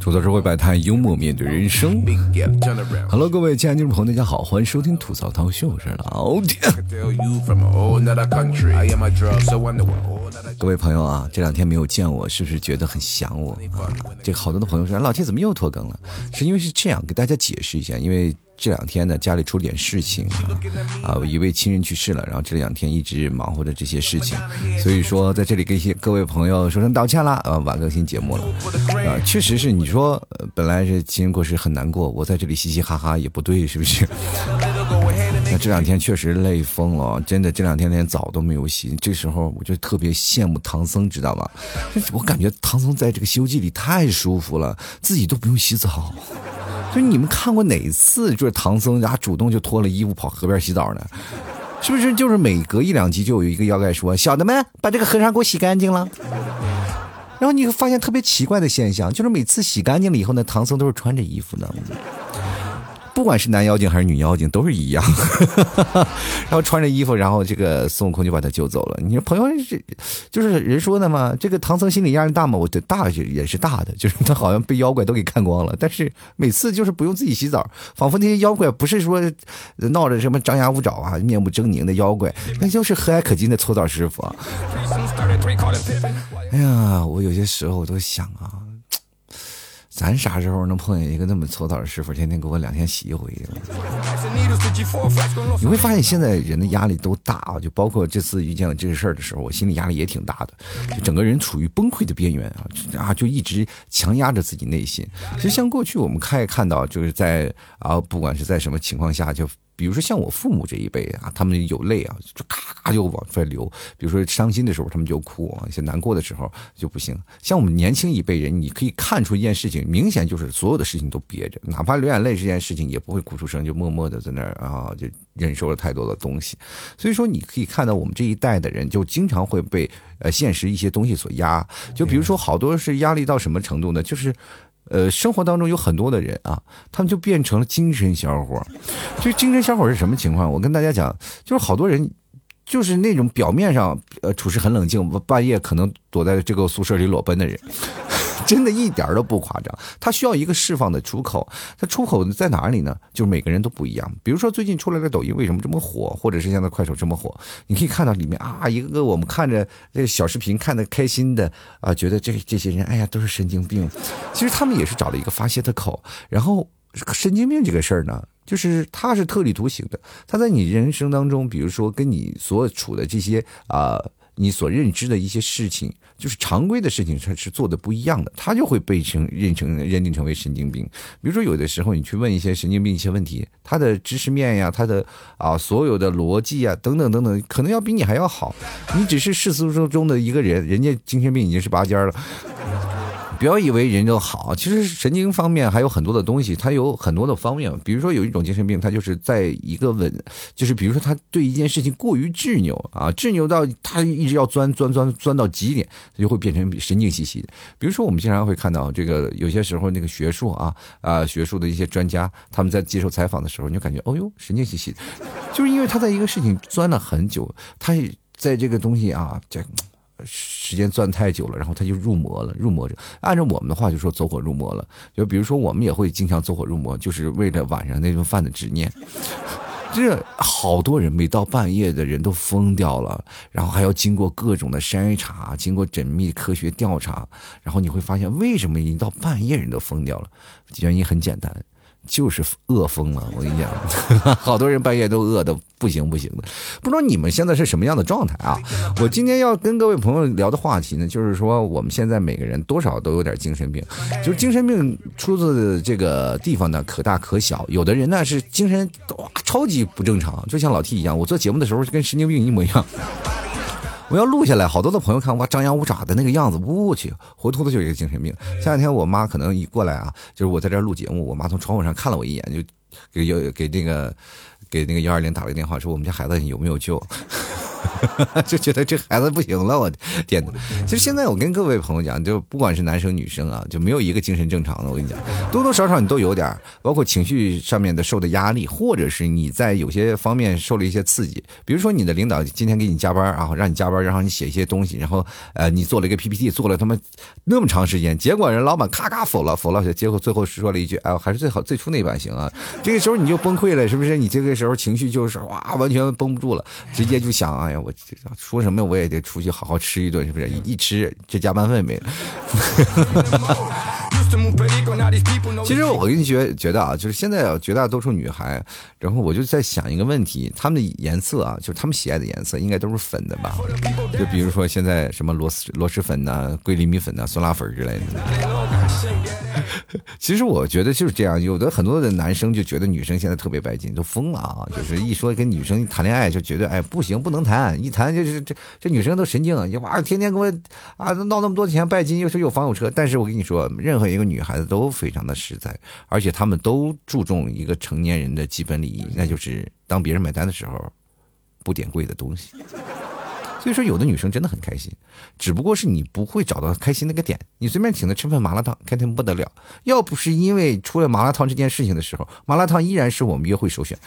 吐槽社会百态，幽默面对人生。Hello，各位亲爱的听众朋友，大家好，欢迎收听吐槽涛秀，我是老铁。各位朋友啊，这两天没有见我，是不是觉得很想我啊？这个好多的朋友说，老铁怎么又拖更了？是因为是这样，给大家解释一下，因为。这两天呢，家里出了点事情，啊，一位亲人去世了，然后这两天一直忙活着这些事情，所以说在这里跟一些各位朋友说声道歉啦，啊，晚更新节目了，啊，确实是你说本来是亲人过世很难过，我在这里嘻嘻哈哈也不对，是不是？那这两天确实累疯了，真的这两天连澡都没有洗，这时候我就特别羡慕唐僧，知道吗？我感觉唐僧在这个《西游记》里太舒服了，自己都不用洗澡。就你们看过哪次就是唐僧家主动就脱了衣服跑河边洗澡呢？是不是就是每隔一两集就有一个妖怪说：“小的们把这个和尚给我洗干净了。”然后你会发现特别奇怪的现象，就是每次洗干净了以后呢，唐僧都是穿着衣服的。不管是男妖精还是女妖精，都是一样，然后穿着衣服，然后这个孙悟空就把他救走了。你说朋友是，就是人说的嘛，这个唐僧心理压力大嘛？我的大也是大的，就是他好像被妖怪都给看光了，但是每次就是不用自己洗澡，仿佛那些妖怪不是说闹着什么张牙舞爪啊、面目狰狞的妖怪，那就是和蔼可亲的搓澡师傅。哎呀，我有些时候我都想啊。咱啥时候能碰见一个那么搓澡的师傅，天天给我两天洗一回？你会发现现在人的压力都大啊，就包括这次遇见了这个事儿的时候，我心里压力也挺大的，就整个人处于崩溃的边缘啊啊，就一直强压着自己内心。其实像过去我们看也看到，就是在啊，不管是在什么情况下就。比如说像我父母这一辈啊，他们有泪啊，就咔咔就往出流。比如说伤心的时候，他们就哭啊；一些难过的时候就不行。像我们年轻一辈人，你可以看出一件事情，明显就是所有的事情都憋着，哪怕流眼泪这件事情也不会哭出声，就默默的在那儿啊，就忍受了太多的东西。所以说，你可以看到我们这一代的人，就经常会被呃现实一些东西所压。就比如说，好多是压力到什么程度呢？就是。呃，生活当中有很多的人啊，他们就变成了精神小伙。这精神小伙是什么情况？我跟大家讲，就是好多人，就是那种表面上呃处事很冷静，半夜可能躲在这个宿舍里裸奔的人。真的一点都不夸张，他需要一个释放的出口。他出口在哪里呢？就是每个人都不一样。比如说最近出来的抖音为什么这么火，或者是现在快手这么火？你可以看到里面啊，一个个我们看着这个小视频看的开心的啊，觉得这这些人哎呀都是神经病。其实他们也是找了一个发泄的口。然后神经病这个事儿呢，就是他是特立独行的。他在你人生当中，比如说跟你所处的这些啊。你所认知的一些事情，就是常规的事情，他是做的不一样的，他就会被成认成认定成为神经病。比如说，有的时候你去问一些神经病一些问题，他的知识面呀，他的啊所有的逻辑啊等等等等，可能要比你还要好。你只是世俗中的一个人，人家精神病已经是拔尖了。不要以为人就好，其实神经方面还有很多的东西，它有很多的方面。比如说有一种精神病，它就是在一个稳，就是比如说他对一件事情过于执拗啊，执拗到他一直要钻钻钻钻到极点，他就会变成神经兮兮的。比如说我们经常会看到这个，有些时候那个学术啊啊学术的一些专家，他们在接受采访的时候，你就感觉哦哟神经兮兮的，就是因为他在一个事情钻了很久，他在这个东西啊这。时间钻太久了，然后他就入魔了，入魔着。按照我们的话就说走火入魔了。就比如说我们也会经常走火入魔，就是为了晚上那顿饭的执念。这好多人每到半夜的人都疯掉了，然后还要经过各种的筛查，经过缜密科学调查，然后你会发现为什么一到半夜人都疯掉了？原因很简单。就是饿疯了，我跟你讲，好多人半夜都饿的不行不行的。不知道你们现在是什么样的状态啊？我今天要跟各位朋友聊的话题呢，就是说我们现在每个人多少都有点精神病，就是精神病出自这个地方呢，可大可小。有的人呢是精神哇超级不正常，就像老 T 一样，我做节目的时候跟神经病一模一样。我要录下来，好多的朋友看哇，张牙舞爪的那个样子，我去，活脱脱就一个精神病。前两天我妈可能一过来啊，就是我在这录节目，我妈从窗户上看了我一眼，就给幺给那个给那个幺二零打了个电话，说我们家孩子有没有救？就觉得这孩子不行了，我天哪！其实现在我跟各位朋友讲，就不管是男生女生啊，就没有一个精神正常的。我跟你讲，多多少少你都有点，包括情绪上面的受的压力，或者是你在有些方面受了一些刺激。比如说你的领导今天给你加班啊，让你加班，然后你写一些东西，然后呃你做了一个 PPT，做了他妈那么长时间，结果人老板咔咔否了，否了，结果最后说了一句，哎，还是最好最初那版行啊。这个时候你就崩溃了，是不是？你这个时候情绪就是哇，完全绷不住了，直接就想，哎呀，我说什么我也得出去好好吃一顿，是不是？一吃这加班费没了。其实我跟你觉觉得啊，就是现在绝大多数女孩，然后我就在想一个问题，她们的颜色啊，就是她们喜爱的颜色应该都是粉的吧？就比如说现在什么螺蛳螺蛳粉呐、桂林米粉呐、酸辣粉之类的。其实我觉得就是这样，有的很多的男生就觉得女生现在特别拜金，都疯了啊！就是一说跟女生谈恋爱，就觉得哎不行，不能谈，一谈就是这这女生都神经，就哇天天给我啊闹那么多钱拜金，又是有房有车。但是我跟你说，任何一个女孩子都非常的实在，而且她们都注重一个成年人的基本礼仪，那就是当别人买单的时候，不点贵的东西。所以说，有的女生真的很开心，只不过是你不会找到开心那个点。你随便请她吃份麻辣烫，开心不得了。要不是因为出了麻辣烫这件事情的时候，麻辣烫依然是我们约会首选。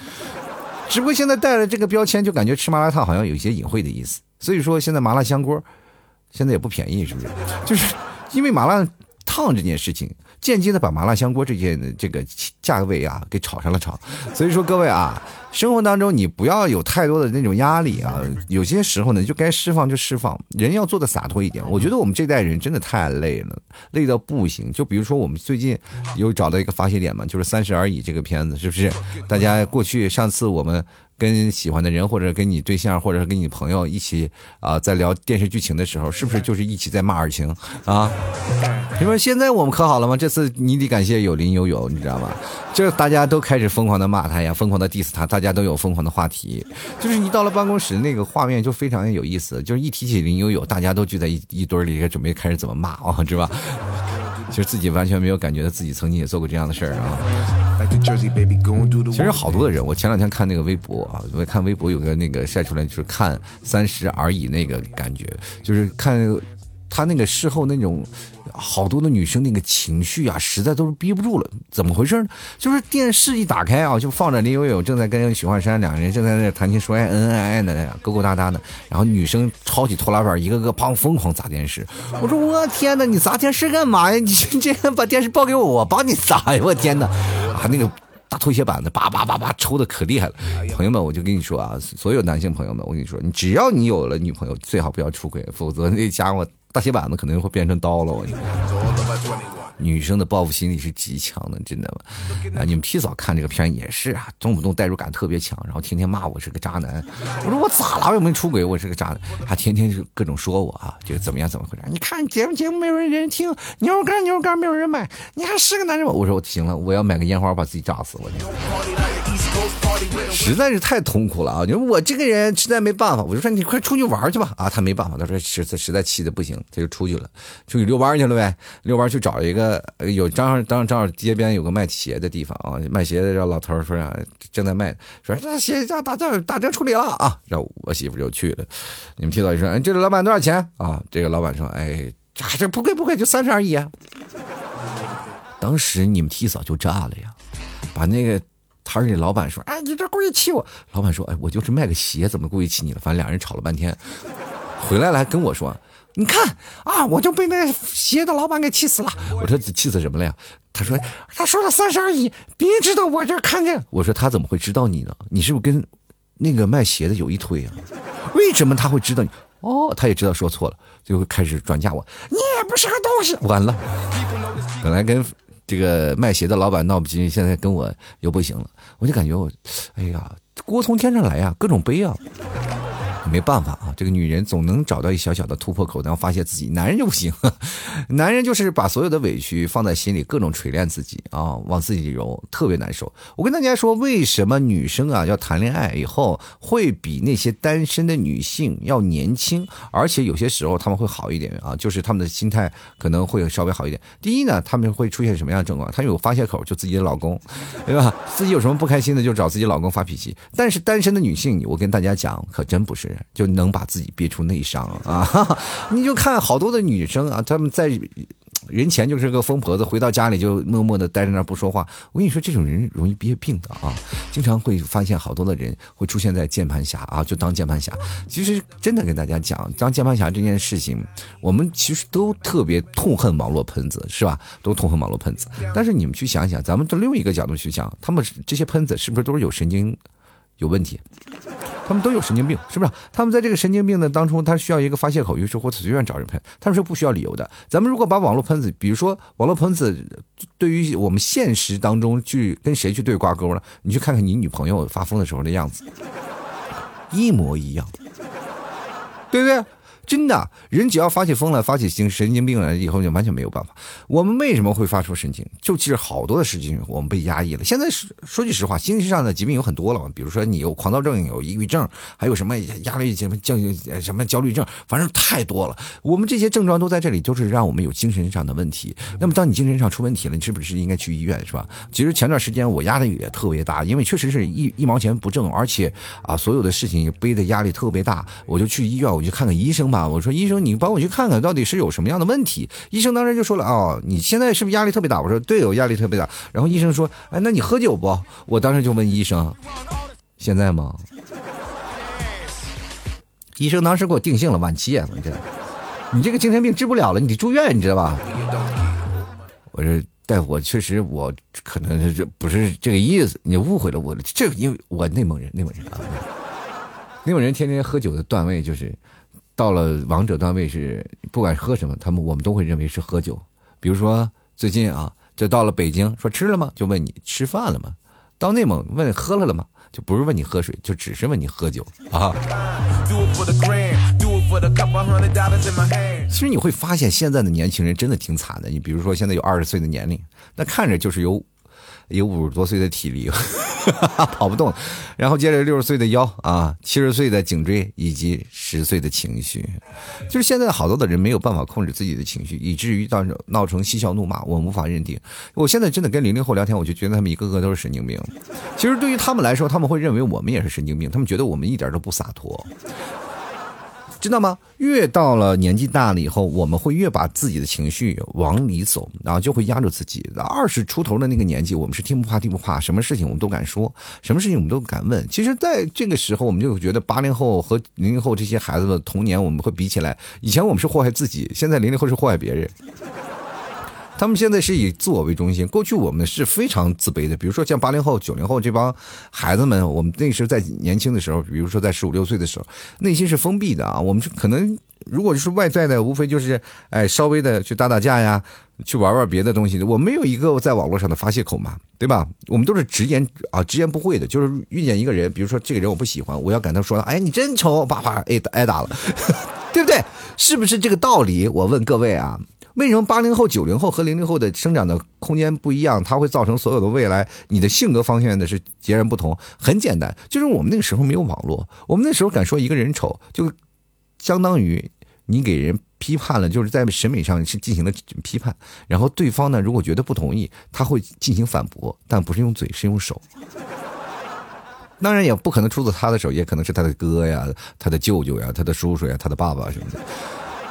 只不过现在带了这个标签，就感觉吃麻辣烫好像有一些隐晦的意思。所以说，现在麻辣香锅现在也不便宜，是不是？就是因为麻辣烫这件事情。间接的把麻辣香锅这件这个价位啊给炒上了炒，所以说各位啊，生活当中你不要有太多的那种压力啊，有些时候呢就该释放就释放，人要做的洒脱一点。我觉得我们这代人真的太累了，累到不行。就比如说我们最近有找到一个发泄点嘛，就是《三十而已》这个片子，是不是？大家过去上次我们。跟喜欢的人，或者跟你对象，或者是跟你朋友一起啊，在聊电视剧情的时候，是不是就是一起在骂二情啊？你说现在我们可好了吗？这次你得感谢有林有有，你知道吗？这大家都开始疯狂的骂他呀，疯狂的 diss 他，大家都有疯狂的话题。就是你到了办公室，那个画面就非常有意思。就是一提起林有有，大家都聚在一一堆里，准备开始怎么骂啊，是吧？其实自己完全没有感觉到自己曾经也做过这样的事儿啊。其实好多的人，我前两天看那个微博啊，我看微博有个那个晒出来，就是看三十而已那个感觉，就是看他那个事后那种。好多的女生那个情绪啊，实在都是憋不住了。怎么回事呢？就是电视一打开啊，就放着林有有正在跟许幻山两个人正在那谈情说爱、恩恩爱爱的、勾勾搭搭的。然后女生抄起拖拉板，一个个砰疯狂砸电视。我说我天哪，你砸电视干嘛呀？你这样把电视报给我，我帮你砸呀！我天哪，啊那个大拖鞋板子叭叭叭叭抽的可厉害了。朋友们，我就跟你说啊，所有男性朋友们，我跟你说，你只要你有了女朋友，最好不要出轨，否则那家伙。大铁板子肯定会变成刀了，我。女生的报复心理是极强的，真的吗？啊，你们提早看这个片也是啊，动不动代入感特别强，然后天天骂我是个渣男。我说我咋了？我又没出轨，我是个渣男，还天天就各种说我啊，就怎么样怎么回事？你看节目节目没有人听，牛肉干牛肉干没有人买，你还是个男人吗？我说我行了，我要买个烟花把自己炸死，我实在是太痛苦了啊！你说我这个人实在没办法，我就说你快出去玩去吧啊！他没办法，他说实在实在气的不行，他就出去了，出去遛弯去了呗，遛弯去找一个有正好正正好街边有个卖鞋的地方啊，卖鞋的让老头说啊正在卖，说这鞋价打折打折处理了啊，然后我媳妇就去了，你们提早一说，哎，这个老板多少钱啊？这个老板说，哎，这不贵不贵，就三十而已啊。当时你们提早就炸了呀，把那个。摊儿里老板说：“哎，你这故意气我。”老板说：“哎，我就是卖个鞋，怎么故意气你了？”反正俩人吵了半天，回来了还跟我说：“你看啊，我就被那鞋的老板给气死了。”我说：“气死什么了呀？”他说：“他说了三十而已，别知道我这看见。”我说：“他怎么会知道你呢？你是不是跟那个卖鞋的有一腿啊？为什么他会知道你？哦，他也知道说错了，就开始转嫁我。你也不是个东西。完了，本来跟。这个卖鞋的老板闹不清，现在跟我又不行了，我就感觉我，哎呀，锅从天上来呀，各种背啊。没办法啊，这个女人总能找到一小小的突破口，然后发泄自己。男人就不行，男人就是把所有的委屈放在心里，各种锤炼自己啊，往自己揉，特别难受。我跟大家说，为什么女生啊要谈恋爱以后会比那些单身的女性要年轻，而且有些时候他们会好一点啊，就是他们的心态可能会稍微好一点。第一呢，他们会出现什么样的症状她？有发泄口，就自己的老公，对吧？自己有什么不开心的，就找自己老公发脾气。但是单身的女性，我跟大家讲，可真不是。就能把自己憋出内伤啊！你就看好多的女生啊，她们在。人前就是个疯婆子，回到家里就默默的待在那儿不说话。我跟你说，这种人容易憋病的啊，经常会发现好多的人会出现在键盘侠啊，就当键盘侠。其实真的跟大家讲，当键盘侠这件事情，我们其实都特别痛恨网络喷子，是吧？都痛恨网络喷子。但是你们去想想，咱们从另一个角度去想，他们这些喷子是不是都是有神经有问题？他们都有神经病，是不是？他们在这个神经病的当中，他需要一个发泄口，于是乎随便找人喷。他们是不需要理由的。咱们如果把网络喷子，比如说网络喷子，对于我们现实当中去跟谁去对挂钩呢？你去看看你女朋友发疯的时候的样子，一模一样，对不对？真的，人只要发起疯来，发起精神经病来，以后就完全没有办法。我们为什么会发出神经？就其实好多的事情我们被压抑了。现在是说句实话，精神上的疾病有很多了，比如说你有狂躁症，有抑郁症，还有什么压力什么焦什么焦虑症，反正太多了。我们这些症状都在这里，就是让我们有精神上的问题。那么当你精神上出问题了，你是不是应该去医院，是吧？其实前段时间我压力也特别大，因为确实是一一毛钱不挣，而且啊，所有的事情背的压力特别大，我就去医院，我就看看医生吧。啊我说医生，你帮我去看看到底是有什么样的问题。医生当时就说了哦，你现在是不是压力特别大？我说对，我压力特别大。然后医生说，哎，那你喝酒不？我当时就问医生，现在吗？医生当时给我定性了晚期啊，你这，你这个精神病治不了了，你得住院，你知道吧？我说大夫，我确实我可能是这不是这个意思，你误会了我。这因为我内蒙人，内蒙人啊，内蒙人天天喝酒的段位就是。到了王者段位是不管喝什么，他们我们都会认为是喝酒。比如说最近啊，就到了北京，说吃了吗？就问你吃饭了吗？到内蒙问喝了了吗？就不是问你喝水，就只是问你喝酒啊。其实你会发现，现在的年轻人真的挺惨的。你比如说，现在有二十岁的年龄，那看着就是有。有五十多岁的体力，跑不动，然后接着六十岁的腰啊，七十岁的颈椎，以及十岁的情绪，就是现在好多的人没有办法控制自己的情绪，以至于到闹成嬉笑怒骂，我无法认定。我现在真的跟零零后聊天，我就觉得他们一个个都是神经病。其实对于他们来说，他们会认为我们也是神经病，他们觉得我们一点都不洒脱。知道吗？越到了年纪大了以后，我们会越把自己的情绪往里走，然后就会压住自己。二十出头的那个年纪，我们是天不怕地不怕，什么事情我们都敢说，什么事情我们都敢问。其实，在这个时候，我们就觉得八零后和零零后这些孩子的童年，我们会比起来，以前我们是祸害自己，现在零零后是祸害别人。他们现在是以自我为中心，过去我们是非常自卑的。比如说像八零后、九零后这帮孩子们，我们那时候在年轻的时候，比如说在十五六岁的时候，内心是封闭的啊。我们是可能如果是外在的，无非就是哎稍微的去打打架呀，去玩玩别的东西。我没有一个在网络上的发泄口嘛，对吧？我们都是直言啊，直言不讳的。就是遇见一个人，比如说这个人我不喜欢，我要赶他说，哎，你真丑，叭叭，挨挨打了，对不对？是不是这个道理？我问各位啊。为什么八零后、九零后和零零后的生长的空间不一样？它会造成所有的未来，你的性格方向的是截然不同。很简单，就是我们那个时候没有网络，我们那时候敢说一个人丑，就相当于你给人批判了，就是在审美上是进行了批判。然后对方呢，如果觉得不同意，他会进行反驳，但不是用嘴，是用手。当然也不可能出自他的手，也可能是他的哥呀、他的舅舅呀、他的叔叔呀、他的爸爸什么的。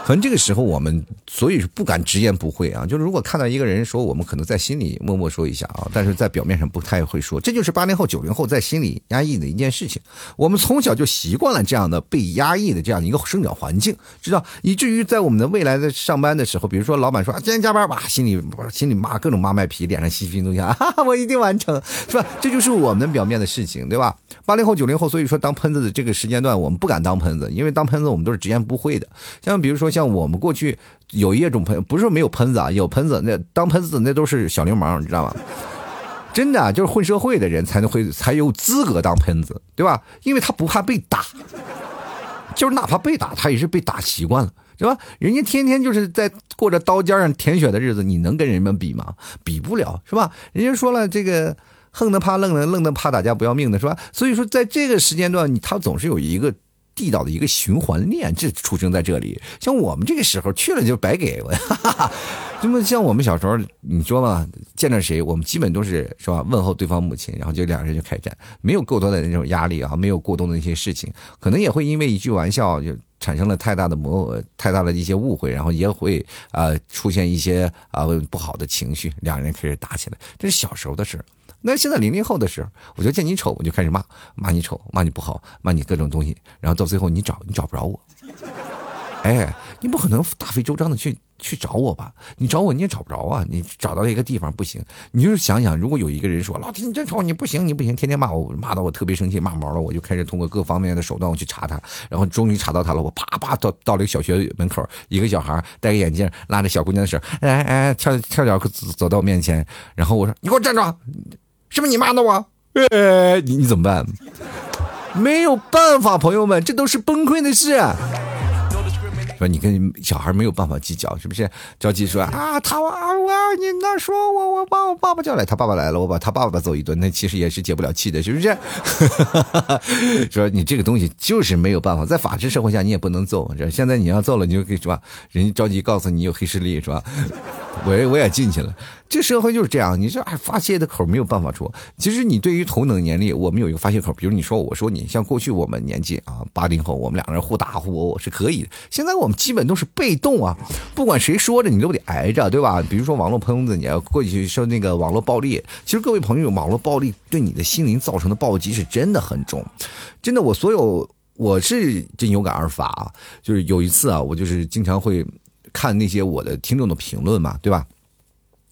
可能这个时候我们所以不敢直言不讳啊，就是如果看到一个人说，我们可能在心里默默说一下啊，但是在表面上不太会说，这就是八零后、九零后在心里压抑的一件事情。我们从小就习惯了这样的被压抑的这样的一个生长环境，知道，以至于在我们的未来的上班的时候，比如说老板说，今天加班吧，心里心里骂各种骂卖皮，脸上嬉皮怒笑，哈 哈，我一定完成，是吧？这就是我们表面的事情，对吧？八零后、九零后，所以说当喷子的这个时间段，我们不敢当喷子，因为当喷子我们都是直言不讳的，像比如说。像我们过去有一种喷，不是没有喷子啊，有喷子，那当喷子那都是小流氓，你知道吗？真的就是混社会的人才能会才有资格当喷子，对吧？因为他不怕被打，就是哪怕被打，他也是被打习惯了，是吧？人家天天就是在过着刀尖上舔血的日子，你能跟人们比吗？比不了，是吧？人家说了，这个横的怕愣的，愣的怕打架不要命的，是吧？所以说，在这个时间段，他总是有一个。地道的一个循环链，这出生在这里。像我们这个时候去了就白给，那么像我们小时候，你说嘛，见着谁，我们基本都是是吧？问候对方母亲，然后就两个人就开战，没有过多的那种压力啊，没有过多的那些事情，可能也会因为一句玩笑就产生了太大的磨，太大的一些误会，然后也会啊出现一些啊不好的情绪，两人开始打起来。这是小时候的事那现在零零后的时候，我就见你丑，我就开始骂，骂你丑，骂你不好，骂你各种东西，然后到最后你找你找不着我，哎，你不可能大费周章的去。去找我吧，你找我你也找不着啊！你找到一个地方不行，你就是想想，如果有一个人说老铁你真丑，你不行你不行，天天骂我，骂到我特别生气，骂毛了，我就开始通过各方面的手段我去查他，然后终于查到他了，我啪啪到到了一个小学门口，一个小孩戴个眼镜，拉着小姑娘的手，哎哎跳跳脚走到我面前，然后我说你给我站住，是不是你骂的我？呃，你你怎么办？没有办法，朋友们，这都是崩溃的事。说你跟小孩没有办法计较，是不是？着急说啊，他啊我你那说我我把我爸爸叫来，他爸爸来了，我把他爸爸揍一顿，那其实也是解不了气的，是不是？说你这个东西就是没有办法，在法治社会下你也不能揍。这现在你要揍了，你就可以说人家着急告诉你有黑势力，是吧？我我也进去了。这社会就是这样，你这发泄的口没有办法出。其实你对于同等年龄，我们有一个发泄口，比如你说我说你，像过去我们年纪啊，八零后，我们两个人互打互殴是可以。现在我们基本都是被动啊，不管谁说着你都得挨着，对吧？比如说网络喷子，你要过去说那个网络暴力，其实各位朋友，网络暴力对你的心灵造成的暴击是真的很重，真的。我所有我是真有感而发啊，就是有一次啊，我就是经常会看那些我的听众的评论嘛，对吧？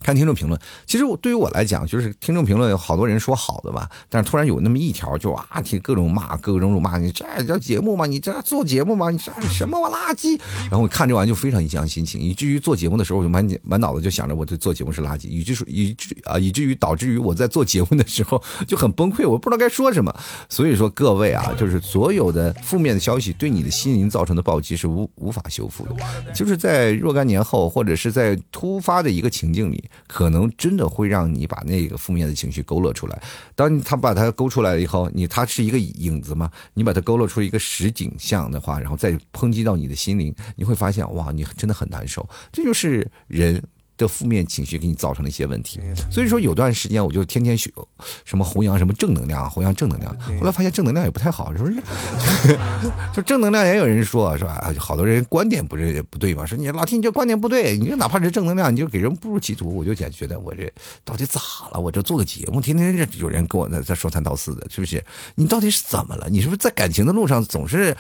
看听众评论，其实我对于我来讲，就是听众评论有好多人说好的吧，但是突然有那么一条就啊，听各种骂，各种辱骂你，这叫节目吗？你这做节目吗？你这什么垃圾？然后我看这玩意就非常影响心情，以至于做节目的时候，我就满满脑子就想着我这做节目是垃圾，以至于以至啊，以至于导致于我在做节目的时候 就很崩溃，我不知道该说什么。所以说各位啊，就是所有的负面的消息对你的心灵造成的暴击是无无法修复的，就是在若干年后或者是在突发的一个情境里。可能真的会让你把那个负面的情绪勾勒出来。当他把它勾出来了以后，你它是一个影子嘛？你把它勾勒出一个实景像的话，然后再抨击到你的心灵，你会发现哇，你真的很难受。这就是人。的负面情绪给你造成了一些问题，所以说有段时间我就天天学什么弘扬什么正能量，弘扬正能量。后来发现正能量也不太好，是不是？就正能量也有人说，是吧？好多人观点不是不对嘛？说你老听你这观点不对，你就哪怕是正能量，你就给人不如其图。我就觉得我这到底咋了？我这做个节目，天天这有人跟我在在说三道四的，是不是？你到底是怎么了？你是不是在感情的路上总是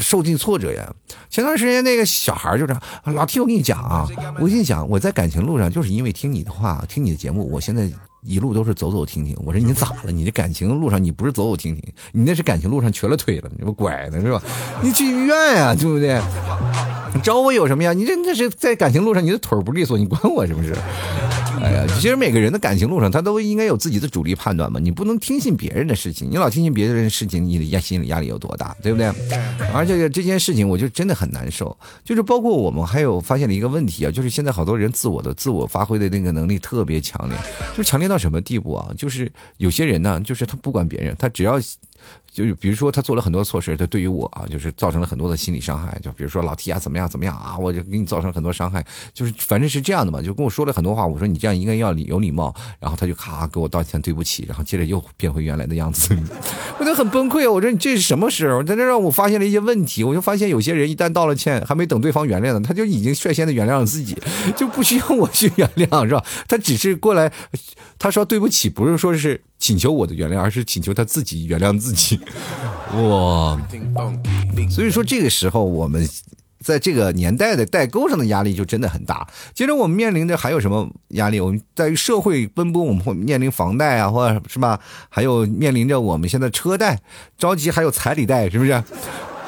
受尽挫折呀？前段时间那个小孩就这样，老听我跟你讲啊，我跟你讲，我在。感情路上就是因为听你的话，听你的节目，我现在一路都是走走停停。我说你咋了？你这感情路上你不是走走停停，你那是感情路上瘸了腿了，你不拐呢是吧？你去医院呀，对不对？找我有什么呀？你这那是在感情路上你的腿不利索，你管我是不是？哎呀，其实每个人的感情路上，他都应该有自己的主力判断嘛。你不能听信别人的事情，你老听信别人的事情，你的压心理压力有多大，对不对？而且这件事情，我就真的很难受。就是包括我们还有发现了一个问题啊，就是现在好多人自我的自我发挥的那个能力特别强烈，就是强烈到什么地步啊？就是有些人呢，就是他不管别人，他只要。就是比如说他做了很多错事，他对于我啊，就是造成了很多的心理伤害。就比如说老提啊，怎么样怎么样啊，我就给你造成很多伤害。就是反正是这样的嘛，就跟我说了很多话。我说你这样应该要礼有礼貌，然后他就咔给我道歉，对不起，然后接着又变回原来的样子。我就很崩溃啊。我说你这是什么时候？在这让我发现了一些问题。我就发现有些人一旦道了歉，还没等对方原谅呢，他就已经率先的原谅了自己，就不需要我去原谅，是吧？他只是过来，他说对不起，不是说是。请求我的原谅，而是请求他自己原谅自己。哇！所以说这个时候，我们在这个年代的代沟上的压力就真的很大。接着我们面临着还有什么压力？我们在于社会奔波，我们会面临房贷啊，或者是吧？还有面临着我们现在车贷着急，还有彩礼贷，是不是？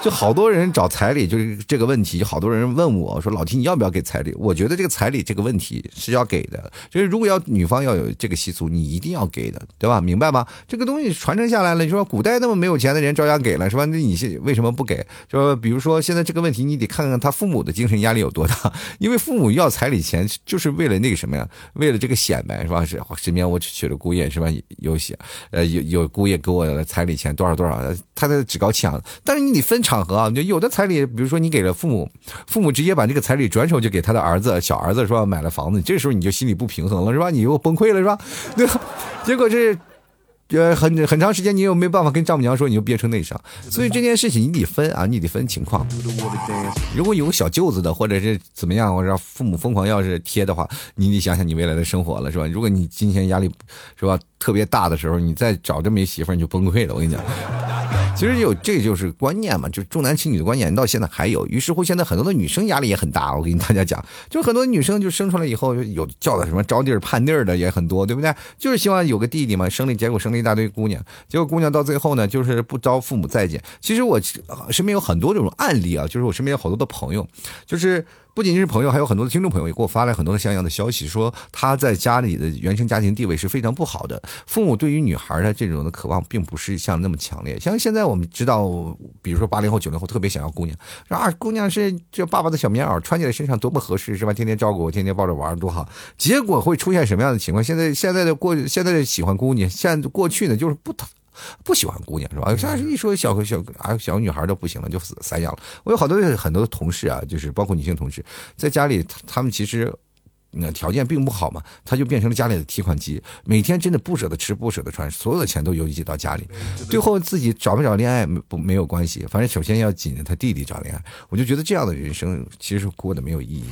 就好多人找彩礼，就是这个问题。就好多人问我说：“老提你要不要给彩礼？”我觉得这个彩礼这个问题是要给的。就是如果要女方要有这个习俗，你一定要给的，对吧？明白吗？这个东西传承下来了，你说古代那么没有钱的人照样给了，是吧？那你是为什么不给？就比如说现在这个问题，你得看看他父母的精神压力有多大。因为父母要彩礼钱，就是为了那个什么呀？为了这个显摆，是吧？是身边我娶了姑爷，是吧？有显呃有有姑爷给我彩礼钱多少多少，他在趾高气扬。但是你得分。场合啊，就有的彩礼，比如说你给了父母，父母直接把这个彩礼转手就给他的儿子、小儿子，是吧？买了房子，这时候你就心里不平衡了，是吧？你又崩溃了，是吧？对？结果这。呃，很很长时间你又没办法跟丈母娘说，你就憋成内伤，所以这件事情你得分啊，你得分情况。如果有个小舅子的，或者是怎么样，或者父母疯狂要是贴的话，你得想想你未来的生活了，是吧？如果你金钱压力是吧特别大的时候，你再找这么一媳妇儿，你就崩溃了。我跟你讲。其实有这就是观念嘛，就重男轻女的观念到现在还有。于是乎，现在很多的女生压力也很大。我跟大家讲，就很多女生就生出来以后有叫的什么招弟儿盼弟儿的也很多，对不对？就是希望有个弟弟嘛，生了结果生了一大堆姑娘，结果姑娘到最后呢，就是不招父母待见。其实我身边有很多这种案例啊，就是我身边有好多的朋友，就是。不仅仅是朋友，还有很多的听众朋友也给我发来很多的像样的消息，说他在家里的原生家庭地位是非常不好的，父母对于女孩的这种的渴望并不是像那么强烈。像现在我们知道，比如说八零后、九零后特别想要姑娘，啊，姑娘是这爸爸的小棉袄，穿起来身上多么合适，是吧？天天照顾我，天天抱着玩多好。结果会出现什么样的情况？现在现在的过现在的喜欢姑娘，现在过去呢就是不疼。不喜欢姑娘是吧？像一说小小啊小女孩都不行了，就散养了。我有好多很多同事啊，就是包括女性同事，在家里他们其实那条件并不好嘛，他就变成了家里的提款机，每天真的不舍得吃不舍得穿，所有的钱都邮寄到家里，最后自己找不找恋爱不没有关系，反正首先要紧着他弟弟找恋爱。我就觉得这样的人生其实过得没有意义。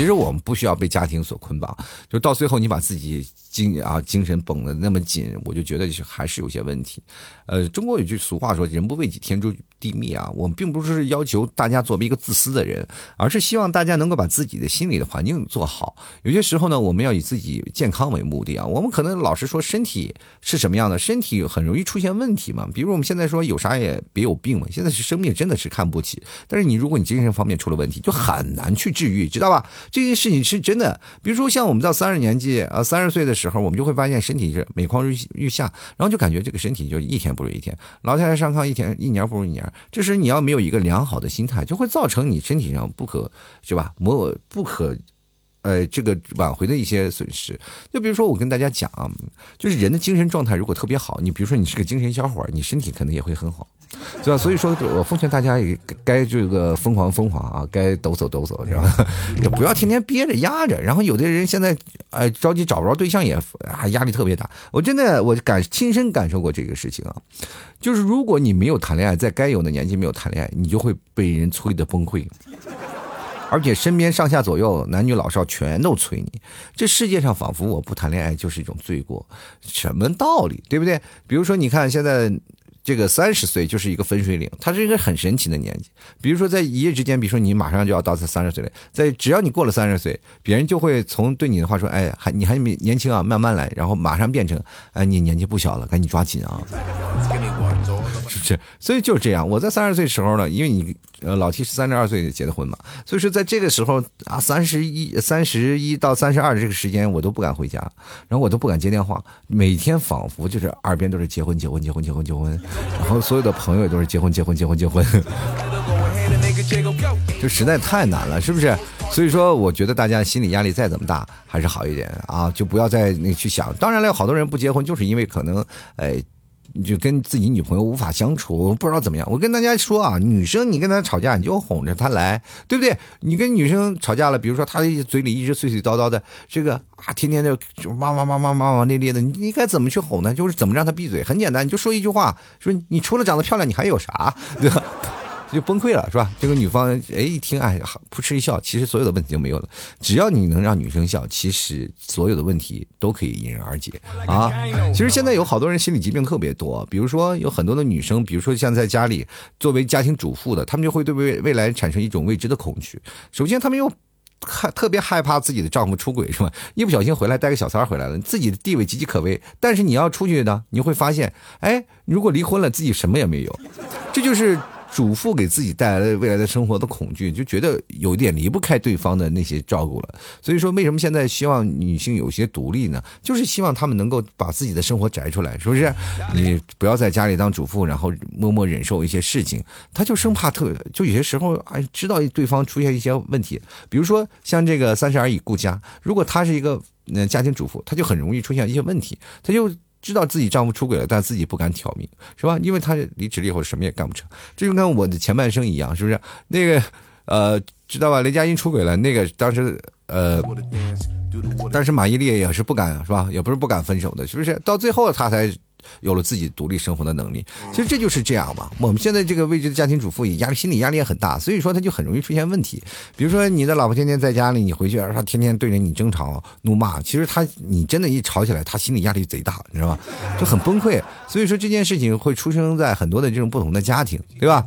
其实我们不需要被家庭所捆绑，就到最后你把自己。精啊，精神绷得那么紧，我就觉得还是有些问题。呃，中国有句俗话说“人不为己，天诛地灭”啊。我们并不是要求大家做一个自私的人，而是希望大家能够把自己的心理的环境做好。有些时候呢，我们要以自己健康为目的啊。我们可能老是说身体是什么样的，身体很容易出现问题嘛。比如我们现在说有啥也别有病嘛。现在是生命真的是看不起，但是你如果你精神方面出了问题，就很难去治愈，知道吧？这件事情是真的。比如说像我们到三十年纪啊，三十岁的时候，我们就会发现身体是每况愈愈下，然后就感觉这个身体就一天不如一天。老太太上炕一天一年不如一年。这时你要没有一个良好的心态，就会造成你身体上不可是吧？没有不可，呃，这个挽回的一些损失。就比如说我跟大家讲啊，就是人的精神状态如果特别好，你比如说你是个精神小伙，你身体可能也会很好。对吧？所以说我奉劝大家也该这个疯狂疯狂啊，该抖擞抖擞，是吧？也不要天天憋着压着。然后有的人现在哎着急找不着对象，也啊压力特别大。我真的我感亲身感受过这个事情啊，就是如果你没有谈恋爱，在该有的年纪没有谈恋爱，你就会被人催的崩溃，而且身边上下左右男女老少全都催你。这世界上仿佛我不谈恋爱就是一种罪过，什么道理？对不对？比如说你看现在。这个三十岁就是一个分水岭，它是一个很神奇的年纪。比如说，在一夜之间，比如说你马上就要到三十岁了，在只要你过了三十岁，别人就会从对你的话说：“哎，还你还年轻啊，慢慢来。”然后马上变成：“哎，你年纪不小了，赶紧抓紧啊。”是？所以就是这样。我在三十岁时候呢，因为你呃老七是三十二岁结的婚嘛，所以说在这个时候啊，三十一、三十一到三十二这个时间，我都不敢回家，然后我都不敢接电话，每天仿佛就是耳边都是结婚、结婚、结婚、结婚、结婚，然后所有的朋友都是结婚、结婚、结婚、结婚，就实在太难了，是不是？所以说，我觉得大家心理压力再怎么大，还是好一点啊，就不要再那去想。当然了，有好多人不结婚，就是因为可能哎。你就跟自己女朋友无法相处，不知道怎么样。我跟大家说啊，女生你跟她吵架，你就哄着她来，对不对？你跟女生吵架了，比如说她嘴里一直碎碎叨叨的，这个啊，天天就就骂骂骂骂骂骂咧咧的，你你该怎么去哄呢？就是怎么让她闭嘴？很简单，你就说一句话，说你除了长得漂亮，你还有啥？对吧？就崩溃了，是吧？这个女方哎一听哎，噗嗤一笑，其实所有的问题就没有了。只要你能让女生笑，其实所有的问题都可以迎刃而解啊。其实现在有好多人心理疾病特别多，比如说有很多的女生，比如说像在家里作为家庭主妇的，她们就会对未未来产生一种未知的恐惧。首先，她们又害特别害怕自己的丈夫出轨，是吧？一不小心回来带个小三回来了，自己的地位岌岌可危。但是你要出去呢，你会发现，哎，如果离婚了，自己什么也没有，这就是。主妇给自己带来的未来的生活的恐惧，就觉得有点离不开对方的那些照顾了。所以说，为什么现在希望女性有些独立呢？就是希望她们能够把自己的生活摘出来，是不是？你不要在家里当主妇，然后默默忍受一些事情。她就生怕特，就有些时候哎，知道对方出现一些问题，比如说像这个三十而已顾家，如果她是一个嗯家庭主妇，她就很容易出现一些问题，她就。知道自己丈夫出轨了，但自己不敢挑明，是吧？因为她离职了以后什么也干不成，这就跟我的前半生一样，是不是？那个呃，知道吧？雷佳音出轨了，那个当时呃，但是马伊琍也是不敢，是吧？也不是不敢分手的，是不是？到最后她才。有了自己独立生活的能力，其实这就是这样嘛。我们现在这个位置的家庭主妇也压力，心理压力也很大，所以说他就很容易出现问题。比如说你的老婆天天在家里，你回去，他天天对着你争吵怒骂，其实他你真的一吵起来，他心理压力贼大，你知道吗？就很崩溃。所以说这件事情会出生在很多的这种不同的家庭，对吧？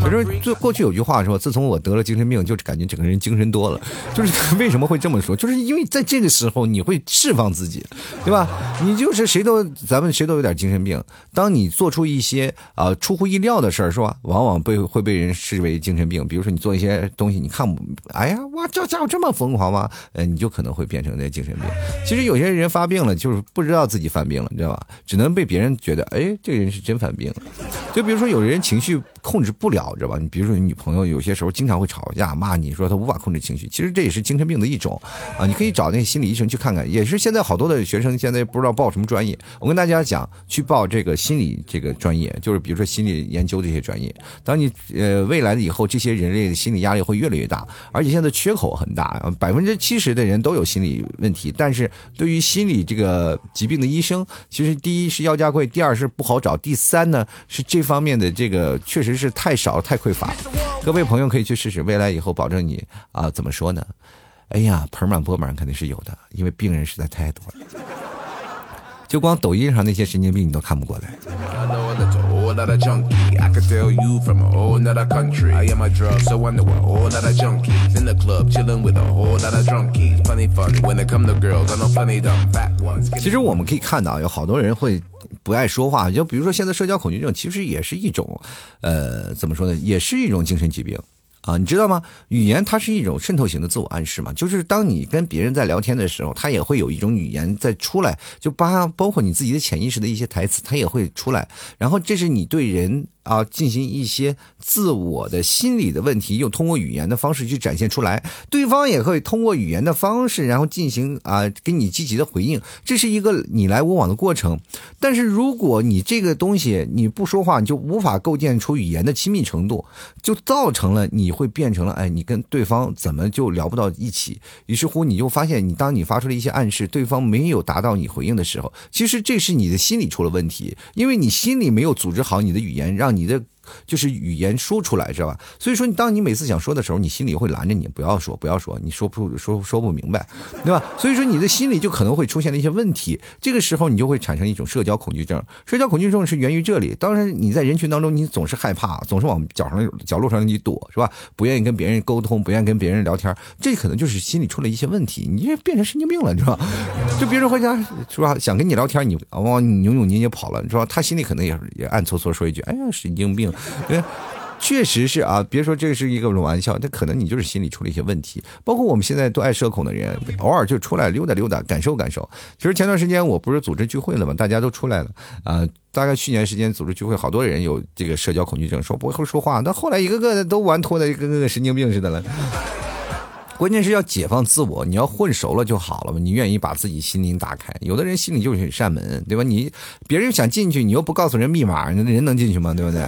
反正就过去有句话说，自从我得了精神病，就感觉整个人精神多了。就是为什么会这么说？就是因为在这个时候你会释放自己，对吧？你就是谁都，咱们谁都有点精神病。当你做出一些啊出乎意料的事儿，是吧？往往被会被人视为精神病。比如说你做一些东西，你看不，哎呀，哇，这家伙这么疯狂吗？呃，你就可能会变成那精神病。其实有些人发病了，就是不知道自己犯病了，你知道吧？只能被别人觉得，哎，这个人是真犯病了。就比如说有的人情绪控制不了，知道吧？你比如说你女朋友有些时候经常会吵架骂你，说她无法控制情绪，其实这也是精神病的一种啊。你可以找那心理医生去看看，也是现在好多的学生现在不知道报什么专业。我跟大家讲，去报这个心理这个专业，就是比如说心理研究这些专业。当你呃未来的以后，这些人类的心理压力会越来越大，而且现在缺口很大，百分之七十的人都有心理问题。但是对于心理这个疾病的医生，其实第一是要价贵，第二是不好找，第三呢是这方面的这个确实是太少太匮乏。各位朋友可以去试试，未来以后保证你啊怎么说呢？哎呀，盆满钵满肯定是有的，因为病人实在太多了。就光抖音上那些神经病你都看不过来。其实我们可以看到，有好多人会不爱说话，就比如说现在社交恐惧症，其实也是一种，呃，怎么说呢，也是一种精神疾病。啊，你知道吗？语言它是一种渗透型的自我暗示嘛，就是当你跟别人在聊天的时候，他也会有一种语言在出来，就包包括你自己的潜意识的一些台词，它也会出来，然后这是你对人。啊，进行一些自我的心理的问题，又通过语言的方式去展现出来，对方也会通过语言的方式，然后进行啊，给你积极的回应，这是一个你来我往的过程。但是如果你这个东西你不说话，你就无法构建出语言的亲密程度，就造成了你会变成了，哎，你跟对方怎么就聊不到一起？于是乎，你就发现，你当你发出了一些暗示，对方没有达到你回应的时候，其实这是你的心理出了问题，因为你心里没有组织好你的语言，让你你这就是语言说出来，知道吧？所以说，你当你每次想说的时候，你心里会拦着你，不要说，不要说，你说不说说不明白，对吧？所以说，你的心里就可能会出现了一些问题。这个时候，你就会产生一种社交恐惧症。社交恐惧症是源于这里。当然，你在人群当中，你总是害怕，总是往角上角落上你躲，是吧？不愿意跟别人沟通，不愿意跟别人聊天，这可能就是心里出了一些问题。你这变成神经病了，你知道吧？就别人回家是吧？想跟你聊天，你往往扭扭捏捏跑了，你知道吧他心里可能也也暗搓搓说一句：“哎呀，神经病。” 对，确实是啊。别说这是一个玩笑，那可能你就是心里出了一些问题。包括我们现在都爱社恐的人，偶尔就出来溜达溜达，感受感受。其实前段时间我不是组织聚会了嘛？大家都出来了啊。大概去年时间组织聚会，好多人有这个社交恐惧症，说不会说话。但后来一个个的都玩脱的，跟个神经病似的了。关键是要解放自我，你要混熟了就好了嘛。你愿意把自己心灵打开，有的人心里就是一扇门，对吧？你别人想进去，你又不告诉人密码，那人能进去吗？对不对？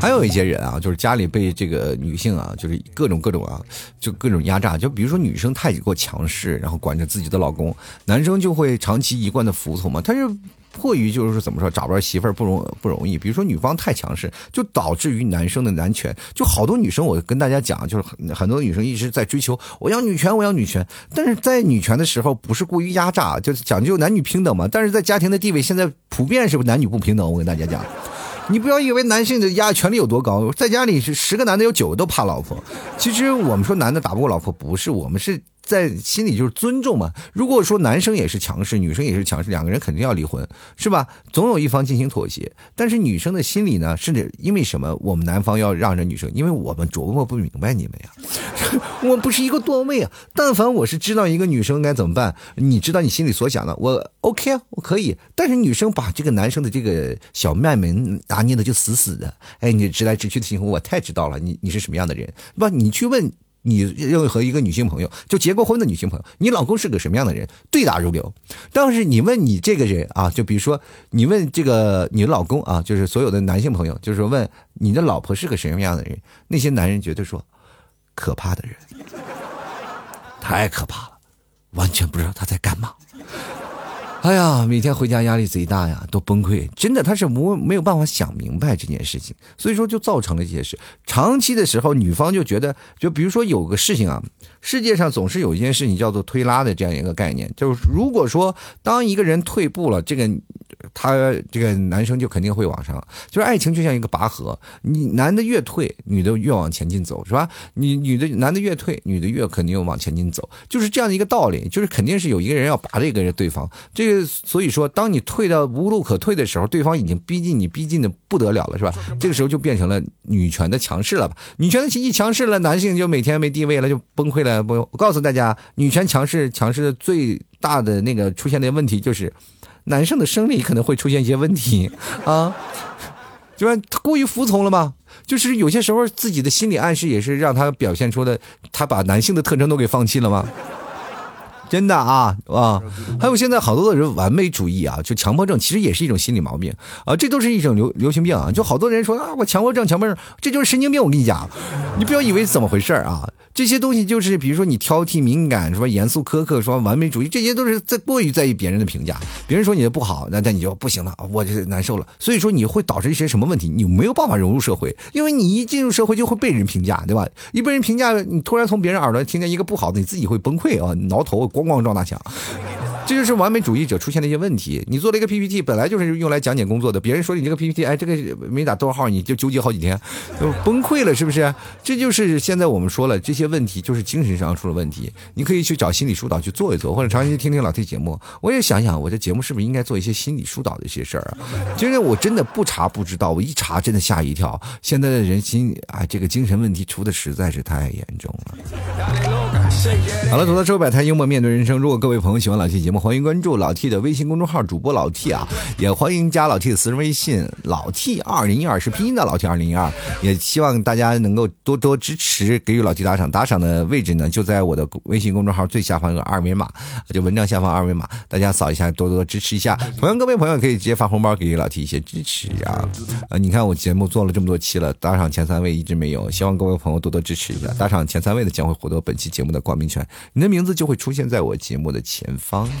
还有一些人啊，就是家里被这个女性啊，就是各种各种啊，就各种压榨。就比如说女生太过强势，然后管着自己的老公，男生就会长期一贯的服从嘛。他就。迫于就是怎么说找不着媳妇儿不容不容易，比如说女方太强势，就导致于男生的男权，就好多女生我跟大家讲，就是很很多女生一直在追求我要女权我要女权，但是在女权的时候不是过于压榨，就是讲究男女平等嘛，但是在家庭的地位现在普遍是不男女不平等，我跟大家讲，你不要以为男性的压权力有多高，在家里是十个男的有九个都怕老婆，其实我们说男的打不过老婆不是我们是。在心里就是尊重嘛。如果说男生也是强势，女生也是强势，两个人肯定要离婚，是吧？总有一方进行妥协。但是女生的心里呢，是因为什么？我们男方要让着女生，因为我们琢磨不明白你们呀。我不是一个段位啊。但凡我是知道一个女生该怎么办，你知道你心里所想的，我 OK 啊，我可以。但是女生把这个男生的这个小脉门拿捏的就死死的，哎，你直来直去的行为，我太知道了。你你是什么样的人？不，你去问。你任何一个女性朋友，就结过婚的女性朋友，你老公是个什么样的人？对答如流。但是你问你这个人啊，就比如说你问这个你老公啊，就是所有的男性朋友，就是问你的老婆是个什么样的人？那些男人绝对说，可怕的人，太可怕了，完全不知道他在干嘛。哎呀，每天回家压力贼大呀，都崩溃。真的，他是没没有办法想明白这件事情，所以说就造成了这些事。长期的时候，女方就觉得，就比如说有个事情啊，世界上总是有一件事情叫做推拉的这样一个概念，就是如果说当一个人退步了，这个他这个男生就肯定会往上。就是爱情就像一个拔河，你男的越退，女的越往前进走，是吧？你女的男的越退，女的越肯定往前进走，就是这样的一个道理。就是肯定是有一个人要拔这个人对方这个。所以说，当你退到无路可退的时候，对方已经逼近你，逼近的不得了了，是吧？这个时候就变成了女权的强势了吧？女权的一强势了，男性就每天没地位了，就崩溃了。不，我告诉大家，女权强势强势的最大的那个出现的问题就是，男生的生理可能会出现一些问题啊，就是他过于服从了吗？就是有些时候自己的心理暗示也是让他表现出的，他把男性的特征都给放弃了吗？真的啊啊！还有现在好多的人完美主义啊，就强迫症，其实也是一种心理毛病啊，这都是一种流流行病啊。就好多人说啊，我强迫症，强迫症，这就是神经病。我跟你讲，你不要以为怎么回事啊。这些东西就是，比如说你挑剔、敏感，说严肃、苛刻，说完美主义，这些都是在过于在意别人的评价。别人说你的不好，那那你就不行了，我就难受了。所以说你会导致一些什么问题？你没有办法融入社会，因为你一进入社会就会被人评价，对吧？一被人评价，你突然从别人耳朵听见一个不好的，你自己会崩溃啊，挠头，咣咣撞大墙。这就是完美主义者出现的一些问题。你做了一个 PPT，本来就是用来讲解工作的，别人说你这个 PPT，哎，这个没打逗号，你就纠结好几天，就崩溃了，是不是？这就是现在我们说了这些问题，就是精神上出了问题。你可以去找心理疏导去做一做，或者长期听听老 T 节目。我也想想，我这节目是不是应该做一些心理疏导的一些事儿啊？其实我真的不查不知道，我一查真的吓一跳。现在的人心啊，这个精神问题出的实在是太严重了。好了，走到周百摊，幽默面对人生。如果各位朋友喜欢老 T 节目，我们欢迎关注老 T 的微信公众号，主播老 T 啊，也欢迎加老 T 的私人微信，老 T 二零一二是拼音的老 T 二零一二。也希望大家能够多多支持，给予老 T 打赏。打赏的位置呢，就在我的微信公众号最下方有个二维码，就文章下方二维码，大家扫一下，多多支持一下。同样，各位朋友可以直接发红包给予老 T 一些支持啊。呃，你看我节目做了这么多期了，打赏前三位一直没有，希望各位朋友多多支持一下。打赏前三位的将会获得本期节目的。冠名权，你的名字就会出现在我节目的前方。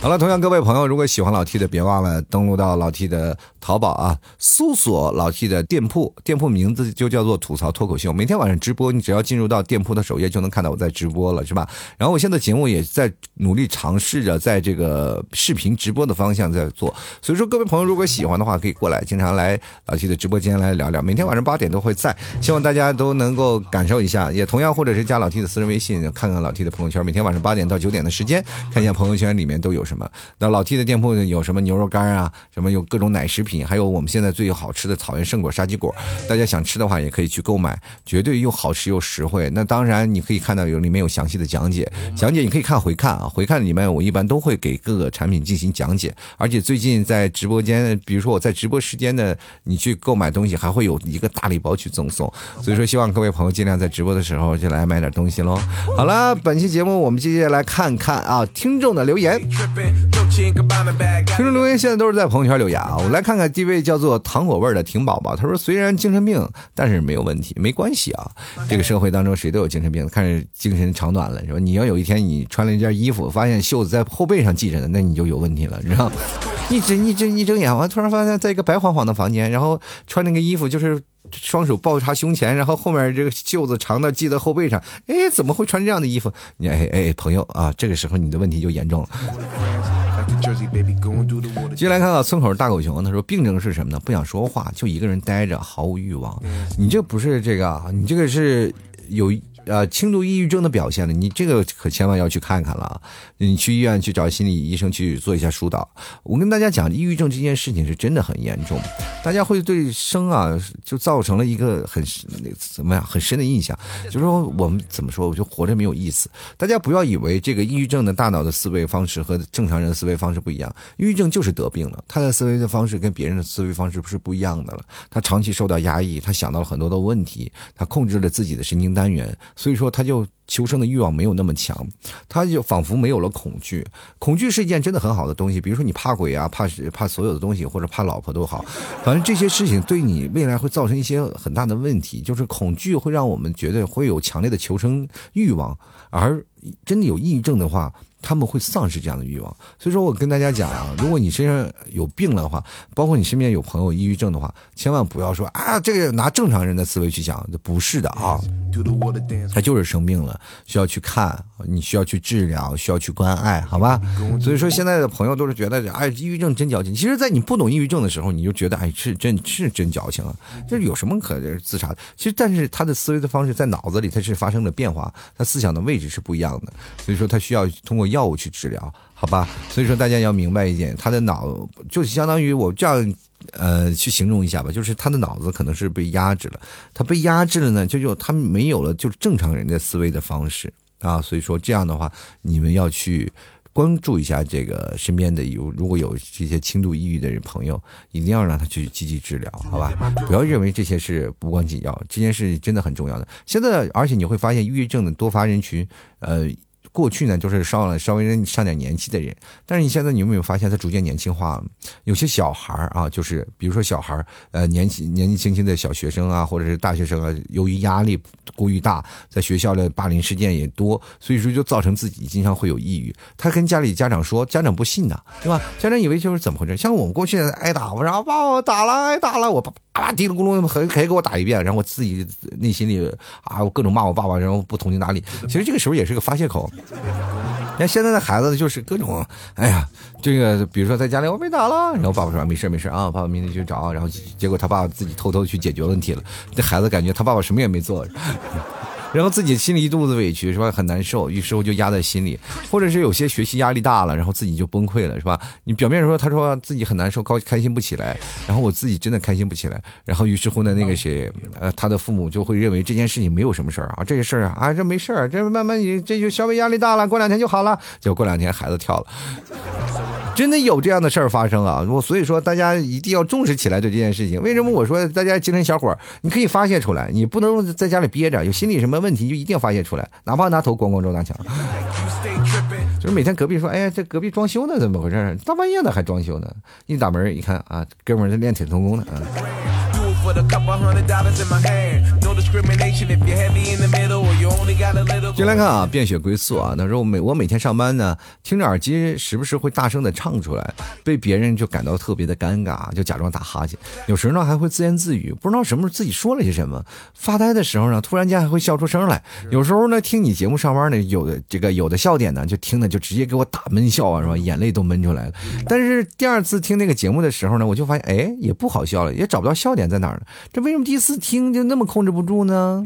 好了，同样各位朋友，如果喜欢老 T 的，别忘了登录到老 T 的淘宝啊，搜索老 T 的店铺，店铺名字就叫做吐槽脱口秀。每天晚上直播，你只要进入到店铺的首页，就能看到我在直播了，是吧？然后我现在节目也在努力尝试着在这个视频直播的方向在做。所以说，各位朋友如果喜欢的话，可以过来，经常来老 T 的直播间来聊聊。每天晚上八点都会在，希望大家都能够感受一下。也同样，或者是加老 T 的私人微信，看看老 T 的朋友圈。每天晚上八点到九点的时间，看一下朋友圈里面都有。什么？那老 T 的店铺有什么牛肉干啊？什么有各种奶食品，还有我们现在最好吃的草原圣果沙棘果。大家想吃的话，也可以去购买，绝对又好吃又实惠。那当然，你可以看到有里面有详细的讲解，讲解你可以看回看啊，回看里面我一般都会给各个产品进行讲解。而且最近在直播间，比如说我在直播时间的，你去购买东西还会有一个大礼包去赠送。所以说，希望各位朋友尽量在直播的时候就来买点东西喽。好了，本期节目我们接下来看看啊，听众的留言。听众留言现在都是在朋友圈留言啊，我来看看第一位叫做糖果味的婷宝宝，他说虽然精神病，但是没有问题，没关系啊。这个社会当中谁都有精神病，看着精神长短了是吧？你要有一天你穿了一件衣服，发现袖子在后背上系着呢，那你就有问题了，你知道？一睁一睁一睁眼，我突然发现在一个白晃晃的房间，然后穿那个衣服就是双手抱他胸前，然后后面这个袖子长到系在后背上，哎，怎么会穿这样的衣服？你哎哎，朋友啊，这个时候你的问题就严重了。接下来看到村口大狗熊，他说病症是什么呢？不想说话，就一个人待着，毫无欲望。你这不是这个，你这个是有。呃，轻度抑郁症的表现了，你这个可千万要去看看了。你去医院去找心理医生去做一下疏导。我跟大家讲，抑郁症这件事情是真的很严重。大家会对生啊就造成了一个很那怎么样很深的印象，就是说我们怎么说，我就活着没有意思。大家不要以为这个抑郁症的大脑的思维方式和正常人的思维方式不一样，抑郁症就是得病了，他的思维的方式跟别人的思维方式不是不一样的了。他长期受到压抑，他想到了很多的问题，他控制了自己的神经单元，所以说他就。求生的欲望没有那么强，他就仿佛没有了恐惧。恐惧是一件真的很好的东西，比如说你怕鬼啊，怕怕所有的东西，或者怕老婆都好，反正这些事情对你未来会造成一些很大的问题。就是恐惧会让我们觉得会有强烈的求生欲望，而真的有抑郁症的话。他们会丧失这样的欲望，所以说我跟大家讲啊，如果你身上有病了的话，包括你身边有朋友抑郁症的话，千万不要说啊，这个拿正常人的思维去想，不是的啊，他就是生病了，需要去看，你需要去治疗，需要去关爱，好吧？所以说现在的朋友都是觉得，哎，抑郁症真矫情。其实，在你不懂抑郁症的时候，你就觉得，哎，是真是真矫情啊，这有什么可自杀的？其实，但是他的思维的方式在脑子里，他是发生了变化，他思想的位置是不一样的，所以说他需要通过。药物去治疗，好吧，所以说大家要明白一点，他的脑就相当于我这样，呃，去形容一下吧，就是他的脑子可能是被压制了，他被压制了呢，就就他没有了就是正常人的思维的方式啊，所以说这样的话，你们要去关注一下这个身边的有如果有这些轻度抑郁的人朋友，一定要让他去积极治疗，好吧，不要认为这些是无关紧要，这件事真的很重要的。现在而且你会发现，抑郁症的多发人群，呃。过去呢，就是上了稍微上点年纪的人，但是你现在你有没有发现，他逐渐年轻化了？有些小孩啊，就是比如说小孩呃，年轻年纪轻轻的小学生啊，或者是大学生啊，由于压力过于大，在学校的霸凌事件也多，所以说就造成自己经常会有抑郁。他跟家里家长说，家长不信呐，对吧？家长以为就是怎么回事？像我们过去挨打，我说爸，我打了，挨打了，我爸啊嘀里咕噜还还给我打一遍，然后我自己内心里啊，我各种骂我爸爸，然后不同情哪里。其实这个时候也是个发泄口。那现在的孩子就是各种，哎呀，这个比如说在家里我被打了，然后爸爸说没事没事啊，爸爸明天去找，然后结果他爸爸自己偷偷去解决问题了，这孩子感觉他爸爸什么也没做。然后自己心里一肚子委屈是吧？很难受，于是乎就压在心里，或者是有些学习压力大了，然后自己就崩溃了是吧？你表面说他说自己很难受，高开心不起来，然后我自己真的开心不起来，然后于是乎呢，那个谁，呃，他的父母就会认为这件事情没有什么事儿啊，这个事儿啊，这没事儿，这慢慢你这就稍微压力大了，过两天就好了，结果过两天孩子跳了。真的有这样的事儿发生啊！我所以说，大家一定要重视起来对这件事情。为什么我说大家精神小伙儿，你可以发泄出来，你不能在家里憋着，有心理什么问题就一定要发泄出来，哪怕拿头咣咣撞大墙。就是每天隔壁说，哎呀，这隔壁装修呢，怎么回事？大半夜的还装修呢？一打门一看啊，哥们儿在练铁通功呢啊。进来看啊，变血归宿啊。他说我每我每天上班呢，听着耳机，时不时会大声的唱出来，被别人就感到特别的尴尬，就假装打哈欠。有时候呢，还会自言自语，不知道什么时候自己说了些什么。发呆的时候呢，突然间还会笑出声来。有时候呢，听你节目上班呢，有的这个有的笑点呢，就听的就直接给我打闷笑啊，是吧？眼泪都闷出来了。但是第二次听那个节目的时候呢，我就发现，哎，也不好笑了，也找不到笑点在哪儿。这为什么第一次听就那么控制不住呢？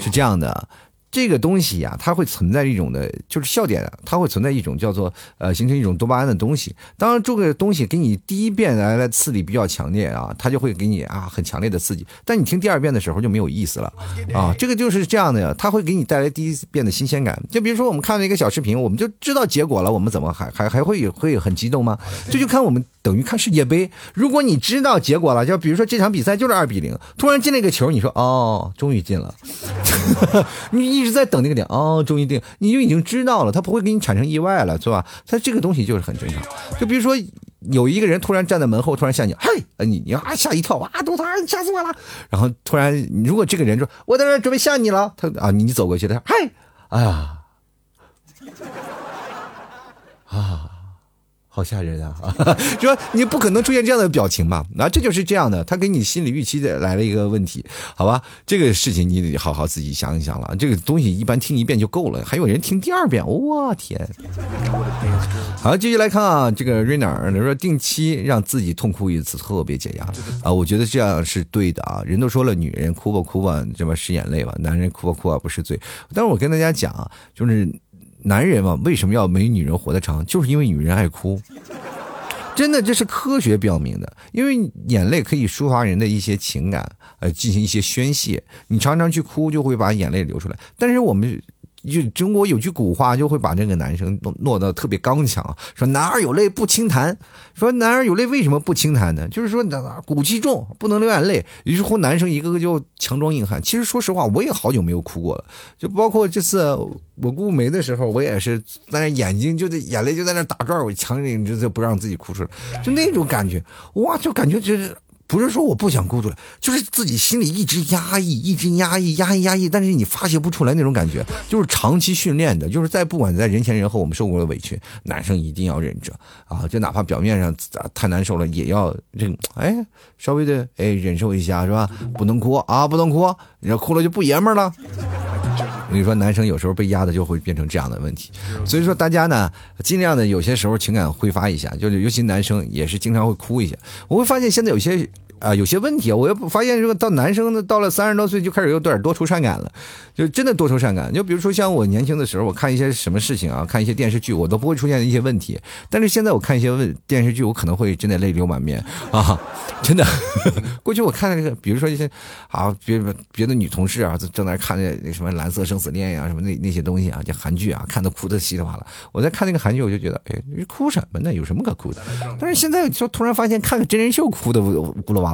是这样的。这个东西呀，它会存在一种的，就是笑点，它会存在一种叫做呃，形成一种多巴胺的东西。当然，这个东西给你第一遍来的刺激比较强烈啊，它就会给你啊很强烈的刺激。但你听第二遍的时候就没有意思了啊，这个就是这样的呀，它会给你带来第一遍的新鲜感。就比如说我们看了一个小视频，我们就知道结果了，我们怎么还还还会会很激动吗？这就看我们等于看世界杯，如果你知道结果了，就比如说这场比赛就是二比零，突然进了一个球，你说哦，终于进了，你。一直在等那个点哦，终于定，你就已经知道了，他不会给你产生意外了，是吧？他这个东西就是很正常。就比如说有一个人突然站在门后，突然吓你，嘿，你你啊吓一跳，哇，董涛，你吓死我了！然后突然，如果这个人说我在这准备吓你了，他啊，你走过去，他说，嘿，哎呀，啊。好吓人啊！说你不可能出现这样的表情嘛？那这就是这样的，他给你心理预期的来了一个问题，好吧？这个事情你得好好自己想一想了。这个东西一般听一遍就够了，还有人听第二遍，我天！好，继续来看啊，这个瑞娜儿说定期让自己痛哭一次特别解压啊，我觉得这样是对的啊。人都说了，女人哭吧哭吧，这么是眼泪吧；男人哭吧哭吧不是罪。但是我跟大家讲啊，就是。男人嘛，为什么要没女人活得长？就是因为女人爱哭。真的这是科学表明的，因为眼泪可以抒发人的一些情感，呃，进行一些宣泄。你常常去哭，就会把眼泪流出来。但是我们。就中国有句古话，就会把这个男生弄弄得特别刚强，说男儿有泪不轻弹。说男儿有泪为什么不轻弹呢？就是说骨气重，不能流眼泪。于是乎，男生一个个就强装硬汉。其实说实话，我也好久没有哭过了。就包括这次我姑没的时候，我也是在那眼睛就在眼泪就在那打转，我强忍着就不让自己哭出来，就那种感觉，哇，就感觉就是。不是说我不想哭出来，就是自己心里一直压抑，一直压抑，压抑，压抑，但是你发泄不出来那种感觉，就是长期训练的，就是在不管在人前人后，我们受过的委屈，男生一定要忍着啊，就哪怕表面上太难受了，也要忍，哎，稍微的哎忍受一下是吧？不能哭啊，不能哭，你要哭了就不爷们了。我跟你说，男生有时候被压的就会变成这样的问题，所以说大家呢，尽量的有些时候情感挥发一下，就是尤其男生也是经常会哭一下。我会发现现在有些。啊，有些问题啊，我又发现这个到男生呢，到了三十多岁就开始有点多愁善感了，就真的多愁善感。就比如说像我年轻的时候，我看一些什么事情啊，看一些电视剧，我都不会出现一些问题。但是现在我看一些问电视剧，我可能会真的泪流满面啊，真的。过去我看那个，比如说一些啊，别别的女同事啊，正在看那那什么《蓝色生死恋》呀，什么那那些东西啊，就韩剧啊，看的哭的稀里哗啦。我在看那个韩剧，我就觉得，哎，哭什么呢？有什么可哭的？但是现在就突然发现，看个真人秀哭的咕噜哇。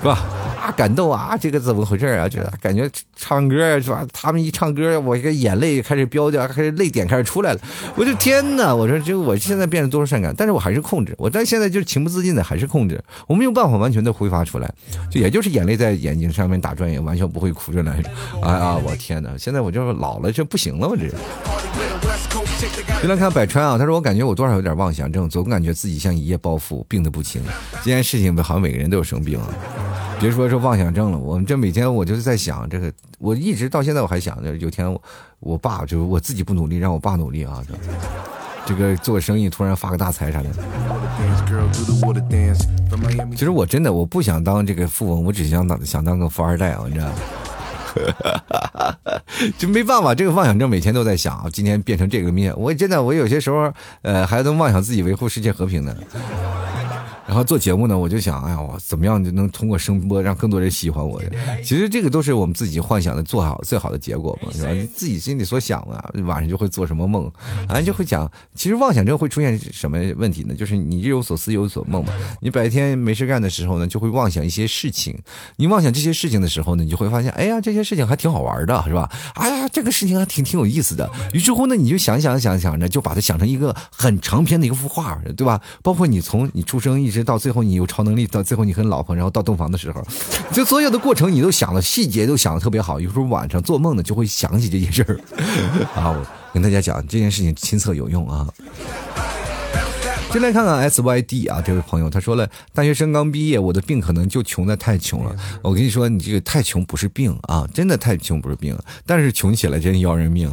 是吧？啊，感动啊！这个怎么回事啊？觉得感觉唱歌是吧？他们一唱歌，我这个眼泪开始飙掉，开始泪点开始出来了。我的天哪！我说这我现在变得多愁善感，但是我还是控制。我但现在就是情不自禁的，还是控制。我没有办法完全的挥发出来，就也就是眼泪在眼睛上面打转，也完全不会哭出来。哎呀，我天哪！现在我就老了，这不行了，我这。就来看百川啊，他说我感觉我多少有点妄想症，总感觉自己像一夜暴富，病得不轻。这件事情好像每个人都有生病啊，别说是妄想症了，我们这每天我就是在想这个，我一直到现在我还想着有天我我爸就是我自己不努力，让我爸努力啊，这个做生意突然发个大财啥的。其实我真的我不想当这个富翁，我只想当想当个富二代啊，你知道。就没办法，这个妄想症每天都在想，今天变成这个面，我真的，我有些时候，呃，还能妄想自己维护世界和平呢。然后做节目呢，我就想，哎呀，我怎么样就能通过声波让更多人喜欢我？其实这个都是我们自己幻想的做好最好的结果嘛，是吧？自己心里所想啊，晚上就会做什么梦，啊，就会讲。其实妄想症会出现什么问题呢？就是你日有所思，夜有所梦嘛。你白天没事干的时候呢，就会妄想一些事情。你妄想这些事情的时候呢，你就会发现，哎呀，这些事情还挺好玩的，是吧？哎呀，这个事情还挺挺有意思的。于是乎呢，你就想想想想着，就把它想成一个很长篇的一个幅画，对吧？包括你从你出生一直。到最后你有超能力，到最后你和你老婆，然后到洞房的时候，就所有的过程你都想了，细节都想的特别好。有时候晚上做梦呢，就会想起这件事儿 啊。我跟大家讲这件事情亲测有用啊。进来看看 S Y D 啊，这位朋友他说了，大学生刚毕业，我的病可能就穷的太穷了。我跟你说，你这个太穷不是病啊，真的太穷不是病，但是穷起来真要人命。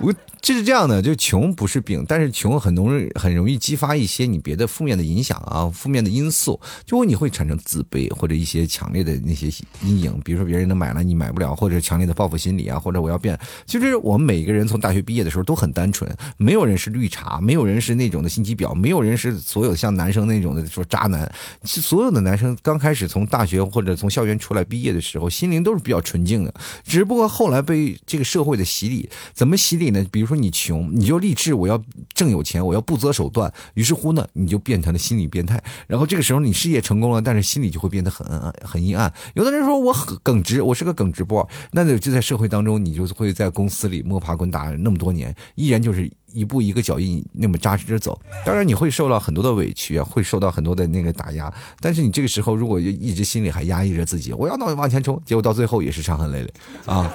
我。就是这样的，就穷不是病，但是穷很容易很容易激发一些你别的负面的影响啊，负面的因素，就会你会产生自卑或者一些强烈的那些阴影，比如说别人能买了你买不了，或者强烈的报复心理啊，或者我要变。其实我们每个人从大学毕业的时候都很单纯，没有人是绿茶，没有人是那种的心机婊，没有人是所有像男生那种的说渣男。所有的男生刚开始从大学或者从校园出来毕业的时候，心灵都是比较纯净的，只不过后来被这个社会的洗礼，怎么洗礼呢？比如。说你穷，你就立志我要挣有钱，我要不择手段。于是乎呢，你就变成了心理变态。然后这个时候你事业成功了，但是心里就会变得很很阴暗。有的人说我很耿直，我是个耿直波，那就在社会当中，你就会在公司里摸爬滚打那么多年，依然就是一步一个脚印那么扎实着走。当然你会受到很多的委屈啊，会受到很多的那个打压。但是你这个时候如果一直心里还压抑着自己，我要往往前冲，结果到最后也是伤痕累累啊。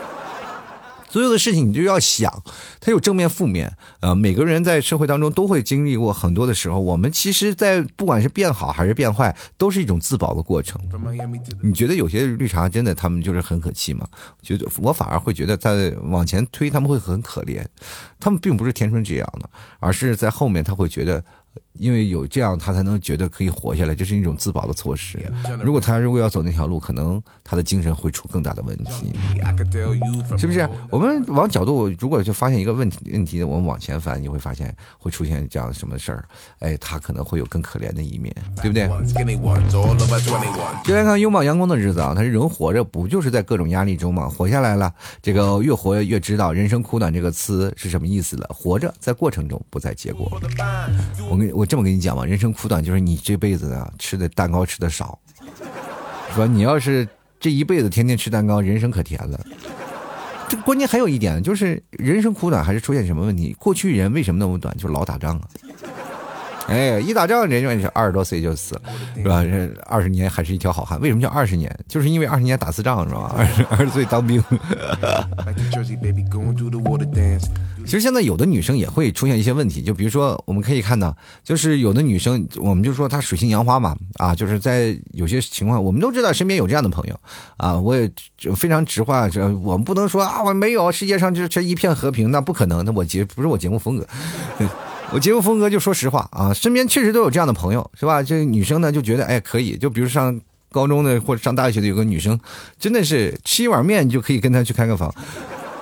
所有的事情你就要想，它有正面负面，呃，每个人在社会当中都会经历过很多的时候。我们其实，在不管是变好还是变坏，都是一种自保的过程。你觉得有些绿茶真的他们就是很可气吗？觉得我反而会觉得在往前推他们会很可怜，他们并不是天生这样的，而是在后面他会觉得。因为有这样，他才能觉得可以活下来，这是一种自保的措施。如果他如果要走那条路，可能他的精神会出更大的问题，是不是？我们往角度，如果就发现一个问题问题，我们往前翻，你会发现会出现这样什么事儿？哎，他可能会有更可怜的一面，对不对？就来看拥抱阳光的日子啊，他是人活着不就是在各种压力中吗？活下来了，这个越活越知道“人生苦短”这个词是什么意思了。活着在过程中，不在结果。我跟我这么跟你讲吧，人生苦短，就是你这辈子啊吃的蛋糕吃的少，说你要是这一辈子天天吃蛋糕，人生可甜了。这关键还有一点，就是人生苦短还是出现什么问题？过去人为什么那么短？就是老打仗啊。哎，一打仗人就二十多岁就死了，是吧？这二十年还是一条好汉。为什么叫二十年？就是因为二十年打次仗，是吧？二十二十岁当兵。其实现在有的女生也会出现一些问题，就比如说我们可以看到，就是有的女生，我们就说她水性杨花嘛，啊，就是在有些情况，我们都知道身边有这样的朋友，啊，我也非常直话，这我们不能说啊，我没有，世界上就这一片和平，那不可能，那我节不是我节目风格。我节目风格就说实话啊，身边确实都有这样的朋友，是吧？这女生呢就觉得哎可以，就比如上高中的或者上大学的有个女生，真的是吃一碗面就可以跟她去开个房，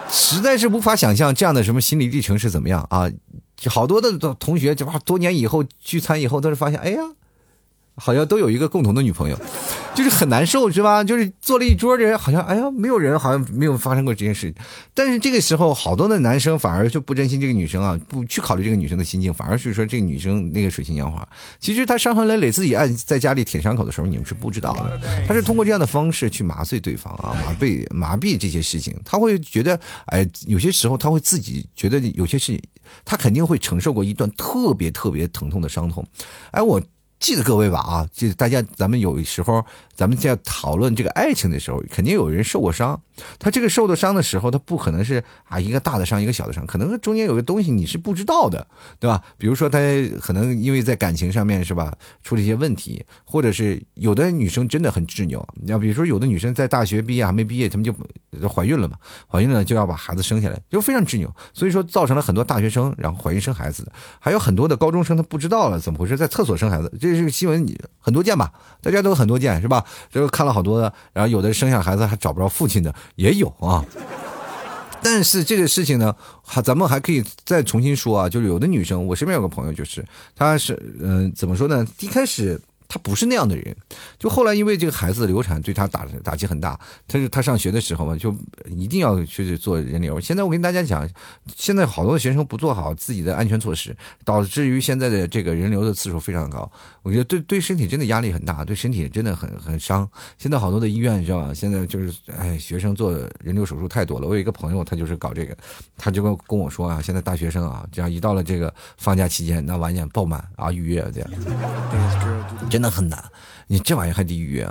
实在是无法想象这样的什么心理历程是怎么样啊！好多的同学就哇，多年以后聚餐以后都是发现，哎呀。好像都有一个共同的女朋友，就是很难受，是吧？就是坐了一桌的人，好像哎呀，没有人，好像没有发生过这件事。但是这个时候，好多的男生反而就不珍惜这个女生啊，不去考虑这个女生的心境，反而是说这个女生那个水性杨花。其实她伤痕累累，自己按在家里舔伤口的时候，你们是不知道的。她是通过这样的方式去麻醉对方啊，麻痹麻痹这些事情。他会觉得，哎，有些时候他会自己觉得有些事情，他肯定会承受过一段特别特别疼痛的伤痛。哎，我。记得各位吧啊，记得大家，咱们有时候。咱们在讨论这个爱情的时候，肯定有人受过伤。他这个受的伤的时候，他不可能是啊一个大的伤一个小的伤，可能中间有个东西你是不知道的，对吧？比如说他可能因为在感情上面是吧出了一些问题，或者是有的女生真的很执拗。你要比如说有的女生在大学毕业还没毕业，她们就怀孕了嘛，怀孕了就要把孩子生下来，就非常执拗。所以说造成了很多大学生然后怀孕生孩子的，还有很多的高中生他不知道了怎么回事，在厕所生孩子，这是个新闻，很多见吧？大家都很多见是吧？这个看了好多的，然后有的生下孩子还找不着父亲的也有啊。但是这个事情呢，还咱们还可以再重新说啊，就是有的女生，我身边有个朋友，就是她是嗯，怎么说呢？一开始。她不是那样的人，就后来因为这个孩子流产对她打打击很大。她是她上学的时候嘛，就一定要去做人流。现在我跟大家讲，现在好多学生不做好自己的安全措施，导致于现在的这个人流的次数非常高。我觉得对对身体真的压力很大，对身体真的很很伤。现在好多的医院，你知道吧？现在就是哎，学生做人流手术太多了。我有一个朋友，他就是搞这个，他就跟跟我说啊，现在大学生啊，这样一到了这个放假期间，那完全爆满啊，预约这样，真。的很难，你这玩意还得预约。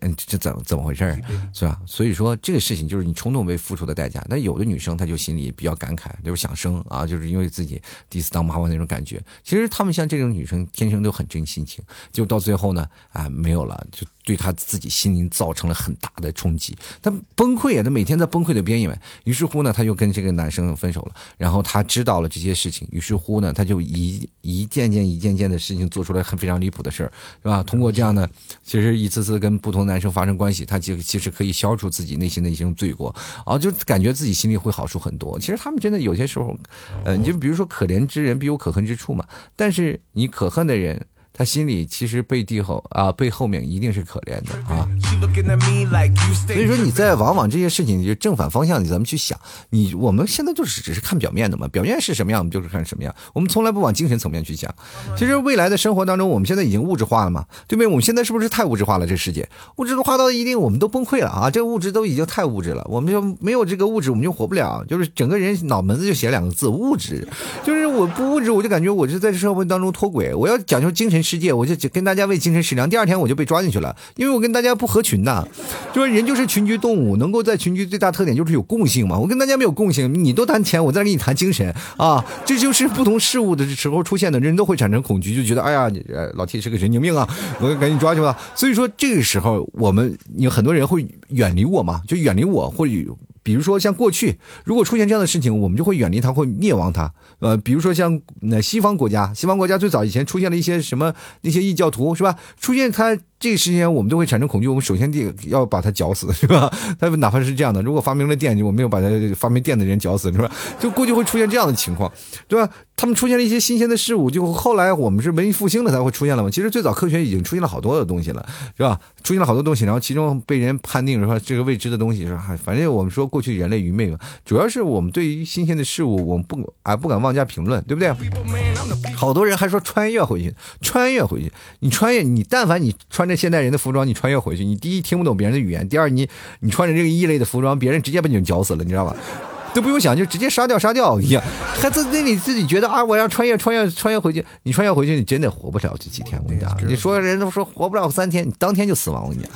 嗯，这怎怎么回事是吧？所以说这个事情就是你冲动被付出的代价。那有的女生她就心里比较感慨，就是想生啊，就是因为自己第一次当妈妈那种感觉。其实她们像这种女生天生都很真性情，就到最后呢，啊没有了，就对她自己心灵造成了很大的冲击。她崩溃啊，她每天在崩溃的边缘。于是乎呢，她就跟这个男生分手了。然后她知道了这些事情，于是乎呢，她就一一件件一件件的事情做出来很非常离谱的事儿，是吧？通过这样的，其实一次次跟不同。男生发生关系，他就其实可以消除自己内心的一些罪过，啊，就感觉自己心里会好受很多。其实他们真的有些时候，呃，你就比如说可怜之人必有可恨之处嘛，但是你可恨的人。他心里其实背地后啊，背后面一定是可怜的啊。所以说你在往往这些事情就正反方向，你咱们去想，你我们现在就是只是看表面的嘛，表面是什么样，我们就是看什么样，我们从来不往精神层面去想。其实未来的生活当中，我们现在已经物质化了嘛，对不对？我们现在是不是太物质化了？这世界物质化到一定，我们都崩溃了啊！这物质都已经太物质了，我们就没有这个物质，我们就活不了。就是整个人脑门子就写两个字：物质。就是我不物质，我就感觉我是在这社会当中脱轨。我要讲究精神。世界，我就跟大家为精神食粮。第二天我就被抓进去了，因为我跟大家不合群呐。就是人就是群居动物，能够在群居最大特点就是有共性嘛。我跟大家没有共性，你都谈钱，我再跟你谈精神啊。这就是不同事物的时候出现的，人都会产生恐惧，就觉得哎呀，老 T 是个神经病啊，我赶紧抓去吧。所以说这个时候，我们有很多人会远离我嘛，就远离我，或者。比如说像过去，如果出现这样的事情，我们就会远离它，会灭亡它。呃，比如说像那西方国家，西方国家最早以前出现了一些什么那些异教徒，是吧？出现他。这个时间我们都会产生恐惧，我们首先第要把它绞死，是吧？他哪怕是这样的，如果发明了电，我没有把它发明电的人绞死，是吧？就估计会出现这样的情况，对吧？他们出现了一些新鲜的事物，就后来我们是文艺复兴了才会出现了嘛。其实最早科学已经出现了好多的东西了，是吧？出现了好多东西，然后其中被人判定说这个未知的东西是吧？反正我们说过去人类愚昧嘛，主要是我们对于新鲜的事物，我们不啊不敢妄加评论，对不对？好多人还说穿越回去，穿越回去，你穿越，你但凡你穿着现代人的服装，你穿越回去，你第一听不懂别人的语言，第二你你穿着这个异类的服装，别人直接把你绞死了，你知道吧？都不用想，就直接杀掉杀掉一样，还自那里自己觉得啊，我要穿越穿越穿越回去，你穿越回去，你真的活不了这几天。我跟你讲，你说人都说活不了三天，你当天就死亡。我跟你讲，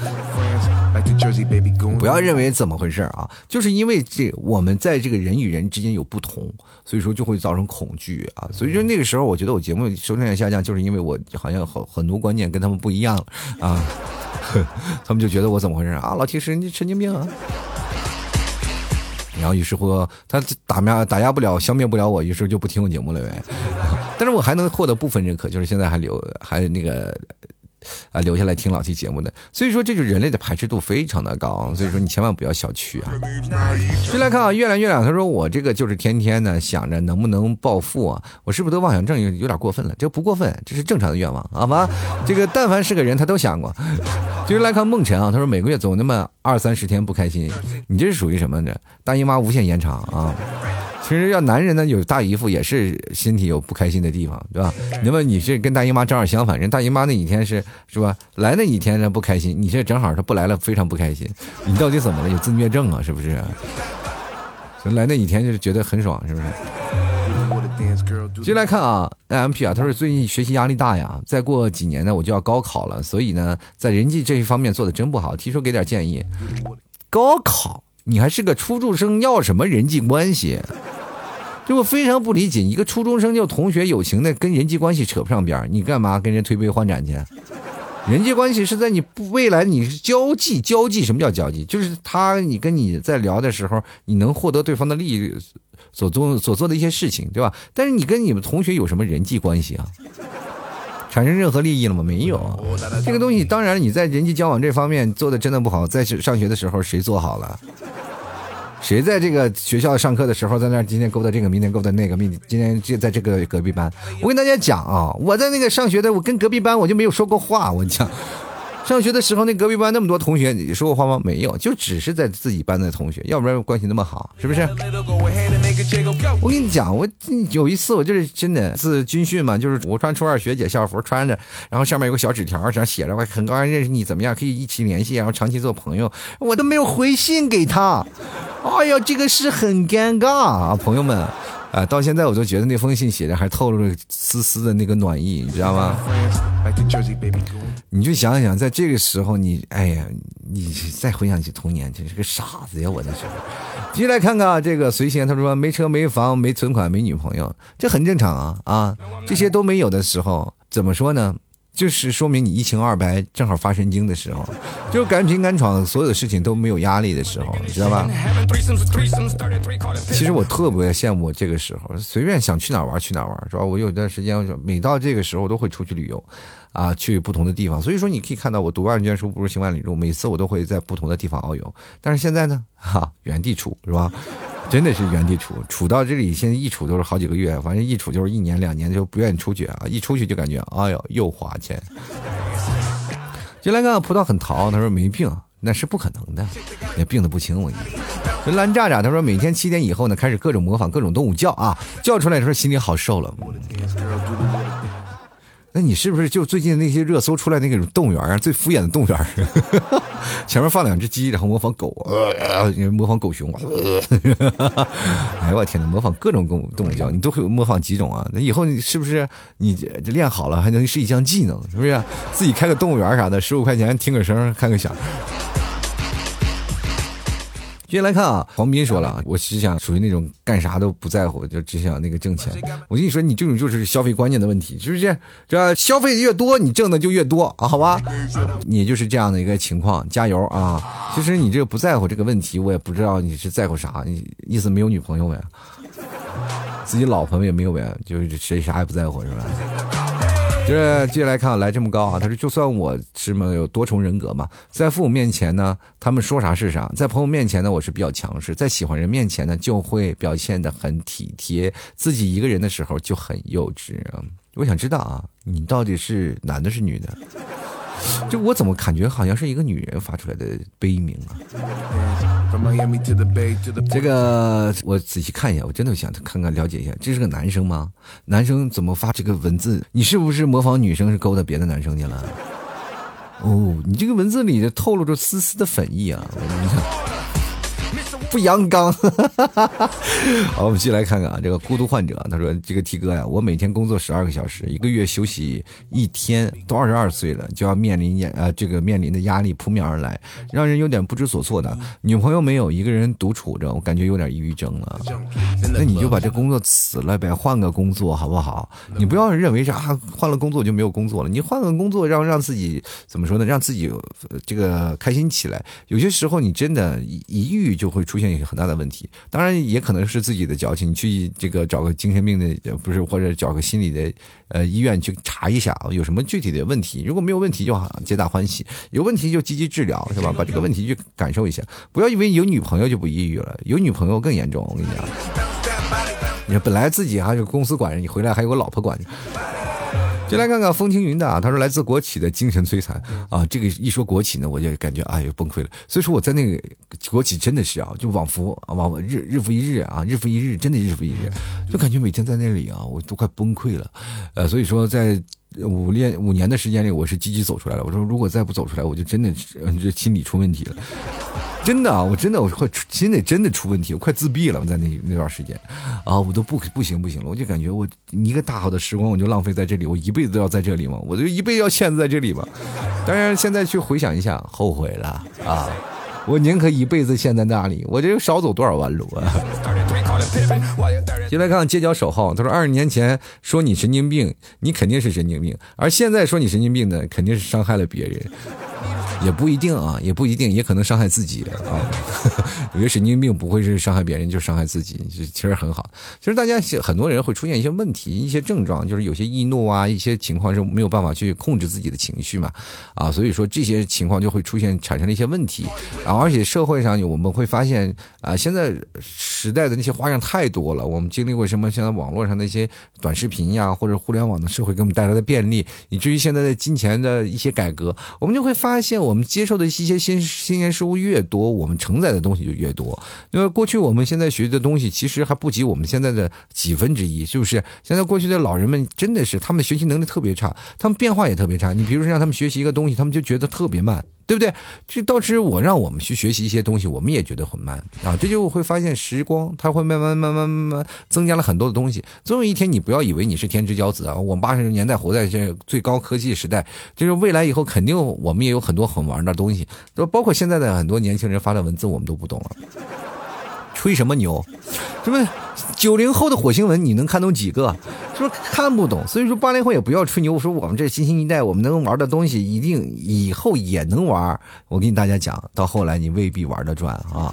不要认为怎么回事啊，就是因为这我们在这个人与人之间有不同，所以说就会造成恐惧啊。所以说那个时候，我觉得我节目收听量下降，就是因为我好像很很多观念跟他们不一样啊，他们就觉得我怎么回事啊？老提神经神经病啊！然后于是乎，他打压打压不了，消灭不了我，于是就不听我节目了呗。但是我还能获得部分认可，就是现在还留还那个。啊，留下来听老 T 节目的，所以说这就人类的排斥度非常的高，所以说你千万不要小觑啊。先来看啊，月亮月亮，他说我这个就是天天呢想着能不能暴富啊，我是不是得妄想症有有点过分了？这不过分，这是正常的愿望，好吧？这个但凡是个人，他都想过。接着来看梦辰啊，他说每个月总那么二三十天不开心，你这是属于什么呢？大姨妈无限延长啊。其实要男人呢，有大姨夫也是身体有不开心的地方，对吧？那么你是跟大姨妈正好相反，人大姨妈那几天是是吧？来那几天呢不开心，你这正好他不来了非常不开心，你到底怎么了？有自虐症啊？是不是？来那几天就是觉得很爽，是不是？接来看啊，M P 啊，他说最近学习压力大呀，再过几年呢我就要高考了，所以呢在人际这一方面做的真不好，提出给点建议。高考，你还是个初中生，要什么人际关系？就我非常不理解，一个初中生就同学友情的，跟人际关系扯不上边你干嘛跟人推杯换盏去？人际关系是在你未来你交际交际，什么叫交际？就是他你跟你在聊的时候，你能获得对方的利益所做所做的一些事情，对吧？但是你跟你们同学有什么人际关系啊？产生任何利益了吗？没有。这个东西当然你在人际交往这方面做的真的不好，在上学的时候谁做好了？谁在这个学校上课的时候，在那今天勾搭这个，明天勾搭那个，明今天就在这个隔壁班。我跟大家讲啊，我在那个上学的，我跟隔壁班我就没有说过话。我讲，上学的时候那隔壁班那么多同学，你说过话吗？没有，就只是在自己班的同学，要不然关系那么好，是不是？我跟你讲，我有一次我就是真的是军训嘛，就是我穿初二学姐校服穿着，然后上面有个小纸条，上写着我很高兴认识你，怎么样可以一起联系，然后长期做朋友，我都没有回信给他。哎呀，这个是很尴尬啊，朋友们，啊，到现在我都觉得那封信写的还透露着丝丝的那个暖意，你知道吗？你就想想，在这个时候，你，哎呀，你再回想起童年，真是个傻子呀！我那时候，继续来看看这个随行，他说没车没房没存款没女朋友，这很正常啊啊，这些都没有的时候，怎么说呢？就是说明你一清二白，正好发神经的时候，就敢拼敢闯，所有的事情都没有压力的时候，你知道吧？其实我特别羡慕这个时候，随便想去哪玩去哪玩，是吧？我有段时间，每到这个时候都会出去旅游。啊，去不同的地方，所以说你可以看到我读万卷书不如行万里路，每次我都会在不同的地方遨游。但是现在呢，哈，原地处是吧？真的是原地处，处到这里，现在一处都是好几个月，反正一处就是一年两年就不愿意出去啊，一出去就感觉哎呦又花钱。就来看葡萄很淘，他说没病，那是不可能的，也病的不轻。我跟你说，蓝炸炸他说每天七点以后呢，开始各种模仿各种动物叫啊，叫出来的时候心里好受了。那你是不是就最近那些热搜出来那种动物园啊？最敷衍的动物园，前面放两只鸡，然后模仿狗，呃，模仿狗熊，哎呦我天呐，模仿各种动物动物叫，你都会模仿几种啊？那以后你是不是你练好了还能是一项技能？是不是？自己开个动物园啥的，十五块钱听个声，看个响。接下来看啊，黄斌说了，我只想属于那种干啥都不在乎，就只想那个挣钱。我跟你说，你这种就是消费观念的问题，是不是？这消费越多，你挣的就越多啊？好吧，你就是这样的一个情况，加油啊！其实你这个不在乎这个问题，我也不知道你是在乎啥，你意思没有女朋友呗？自己老婆也没有呗？就是谁啥也不在乎是吧？就是接下来看来这么高啊，他说就算我是么有多重人格嘛，在父母面前呢，他们说啥是啥；在朋友面前呢，我是比较强势；在喜欢人面前呢，就会表现的很体贴；自己一个人的时候就很幼稚啊。我想知道啊，你到底是男的是女的？就我怎么感觉好像是一个女人发出来的悲鸣啊？这个我仔细看一下，我真的想看看了解一下，这是个男生吗？男生怎么发这个文字？你是不是模仿女生是勾搭别的男生去了？哦，你这个文字里透露着丝丝的粉意啊！我跟你讲。不阳刚，好，我们继续来看看啊，这个孤独患者，他说：“这个 T 哥呀，我每天工作十二个小时，一个月休息一天，都二十二岁了，就要面临压呃这个面临的压力扑面而来，让人有点不知所措的。女朋友没有，一个人独处着，我感觉有点抑郁症了。那你就把这工作辞了呗，换个工作好不好？你不要认为是啊，换了工作就没有工作了，你换个工作让让自己怎么说呢？让自己这个开心起来。有些时候你真的一郁就会出。”出现一个很大的问题，当然也可能是自己的矫情。你去这个找个精神病的，不是或者找个心理的呃医院去查一下啊，有什么具体的问题？如果没有问题，就好，皆大欢喜；有问题就积极治疗，是吧？把这个问题去感受一下，不要以为有女朋友就不抑郁了，有女朋友更严重。我跟你讲，你说本来自己还有公司管着，你回来还有个老婆管着。就来看看风轻云淡啊，他说来自国企的精神摧残啊，这个一说国企呢，我就感觉哎呦崩溃了。所以说我在那个国企真的是啊，就往复啊，往日日复一日啊，日复一日，真的日复一日，就感觉每天在那里啊，我都快崩溃了。呃，所以说在五年五年的时间里，我是积极走出来了。我说如果再不走出来，我就真的这心理出问题了。真的啊，我真的我快心里真的出问题，我快自闭了。我在那那段时间，啊，我都不不行不行了，我就感觉我一个大好的时光我就浪费在这里，我一辈子都要在这里吗？我就一辈子要陷在这里吗？当然，现在去回想一下，后悔了啊！我宁可一辈子陷在那里，我这少走多少弯路啊！先来看看街角守号，他说二十年前说你神经病，你肯定是神经病；而现在说你神经病的，肯定是伤害了别人。也不一定啊，也不一定，也可能伤害自己啊。有些神经病不会是伤害别人，就伤害自己，其实很好。其实大家很多人会出现一些问题、一些症状，就是有些易怒啊，一些情况是没有办法去控制自己的情绪嘛，啊，所以说这些情况就会出现产生了一些问题啊。而且社会上我们会发现啊，现在时代的那些花样太多了。我们经历过什么？现在网络上那些短视频呀，或者互联网的社会给我们带来的便利，以至于现在的金钱的一些改革，我们就会发现。我们接受的一些新新鲜事物越多，我们承载的东西就越多。因为过去我们现在学的东西，其实还不及我们现在的几分之一，是不是？现在过去的老人们真的是，他们的学习能力特别差，他们变化也特别差。你比如说让他们学习一个东西，他们就觉得特别慢。对不对？这到时我让我们去学习一些东西，我们也觉得很慢啊。这就会发现时光，它会慢慢慢慢慢慢增加了很多的东西。总有一天，你不要以为你是天之骄子啊！我们八十年代活在这最高科技时代，就是未来以后肯定我们也有很多很玩的东西，就包括现在的很多年轻人发的文字，我们都不懂了。吹什么牛？什么九零后的火星文你能看懂几个？是不是看不懂？所以说八零后也不要吹牛，说我们这新兴一代，我们能玩的东西一定以后也能玩。我跟大家讲，到后来你未必玩得转啊。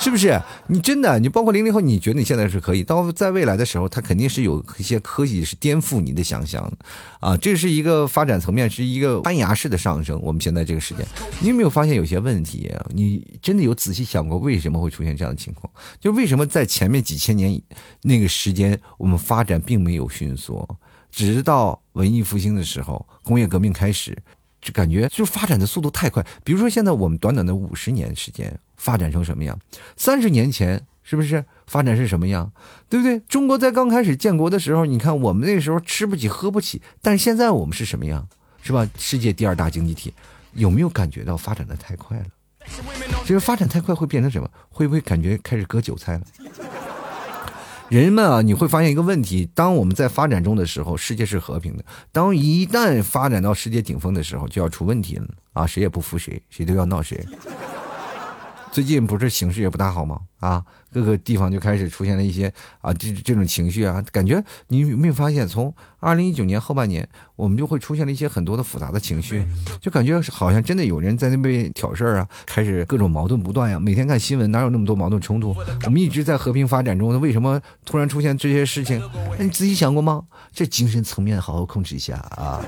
是不是？你真的，你包括零零后，你觉得你现在是可以？到在未来的时候，它肯定是有一些科技是颠覆你的想象，啊，这是一个发展层面，是一个攀崖式的上升。我们现在这个时间，你有没有发现有些问题？你真的有仔细想过为什么会出现这样的情况？就为什么在前面几千年那个时间，我们发展并没有迅速，直到文艺复兴的时候，工业革命开始。就感觉就发展的速度太快，比如说现在我们短短的五十年时间发展成什么样？三十年前是不是发展是什么样？对不对？中国在刚开始建国的时候，你看我们那时候吃不起喝不起，但是现在我们是什么样？是吧？世界第二大经济体，有没有感觉到发展的太快了？其实发展太快会变成什么？会不会感觉开始割韭菜了？人们啊，你会发现一个问题：当我们在发展中的时候，世界是和平的；当一旦发展到世界顶峰的时候，就要出问题了啊！谁也不服谁，谁都要闹谁。最近不是形势也不大好吗？啊，各个地方就开始出现了一些啊，这这种情绪啊，感觉你有没有发现，从二零一九年后半年，我们就会出现了一些很多的复杂的情绪，就感觉好像真的有人在那边挑事儿啊，开始各种矛盾不断呀。每天看新闻，哪有那么多矛盾冲突？我们一直在和平发展中，为什么突然出现这些事情？那你仔细想过吗？这精神层面好好控制一下啊。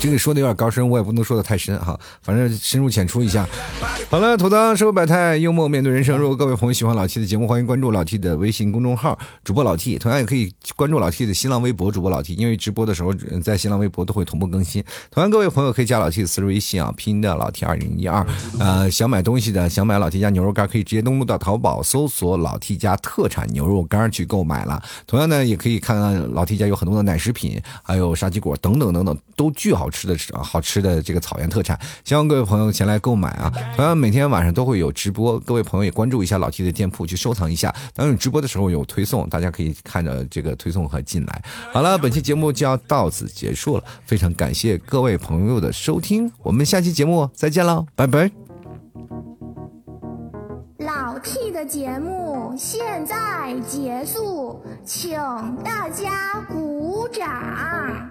这个说的有点高深，我也不能说的太深哈，反正深入浅出一下。好了，吐槽社会百态，幽默面对人生。如果各位朋友喜欢老 T 的节目，欢迎关注老 T 的微信公众号主播老 T，同样也可以关注老 T 的新浪微博主播老 T，因为直播的时候在新浪微博都会同步更新。同样，各位朋友可以加老 T 的私人微信啊，拼的老 T 二零一二。呃，想买东西的，想买老 T 家牛肉干，可以直接登录到淘宝搜索老 T 家特产牛肉干去购买了。同样呢，也可以看看老 T 家有很多的奶食品，还有沙棘果等等等等，都都巨好吃的好吃。的这个草原特产，希望各位朋友前来购买啊！同样每天晚上都会有直播，各位朋友也关注一下老 T 的店铺，去收藏一下。当有直播的时候有推送，大家可以看着这个推送和进来。好了，本期节目就要到此结束了，非常感谢各位朋友的收听，我们下期节目再见了，拜拜。老 T 的节目现在结束，请大家鼓掌。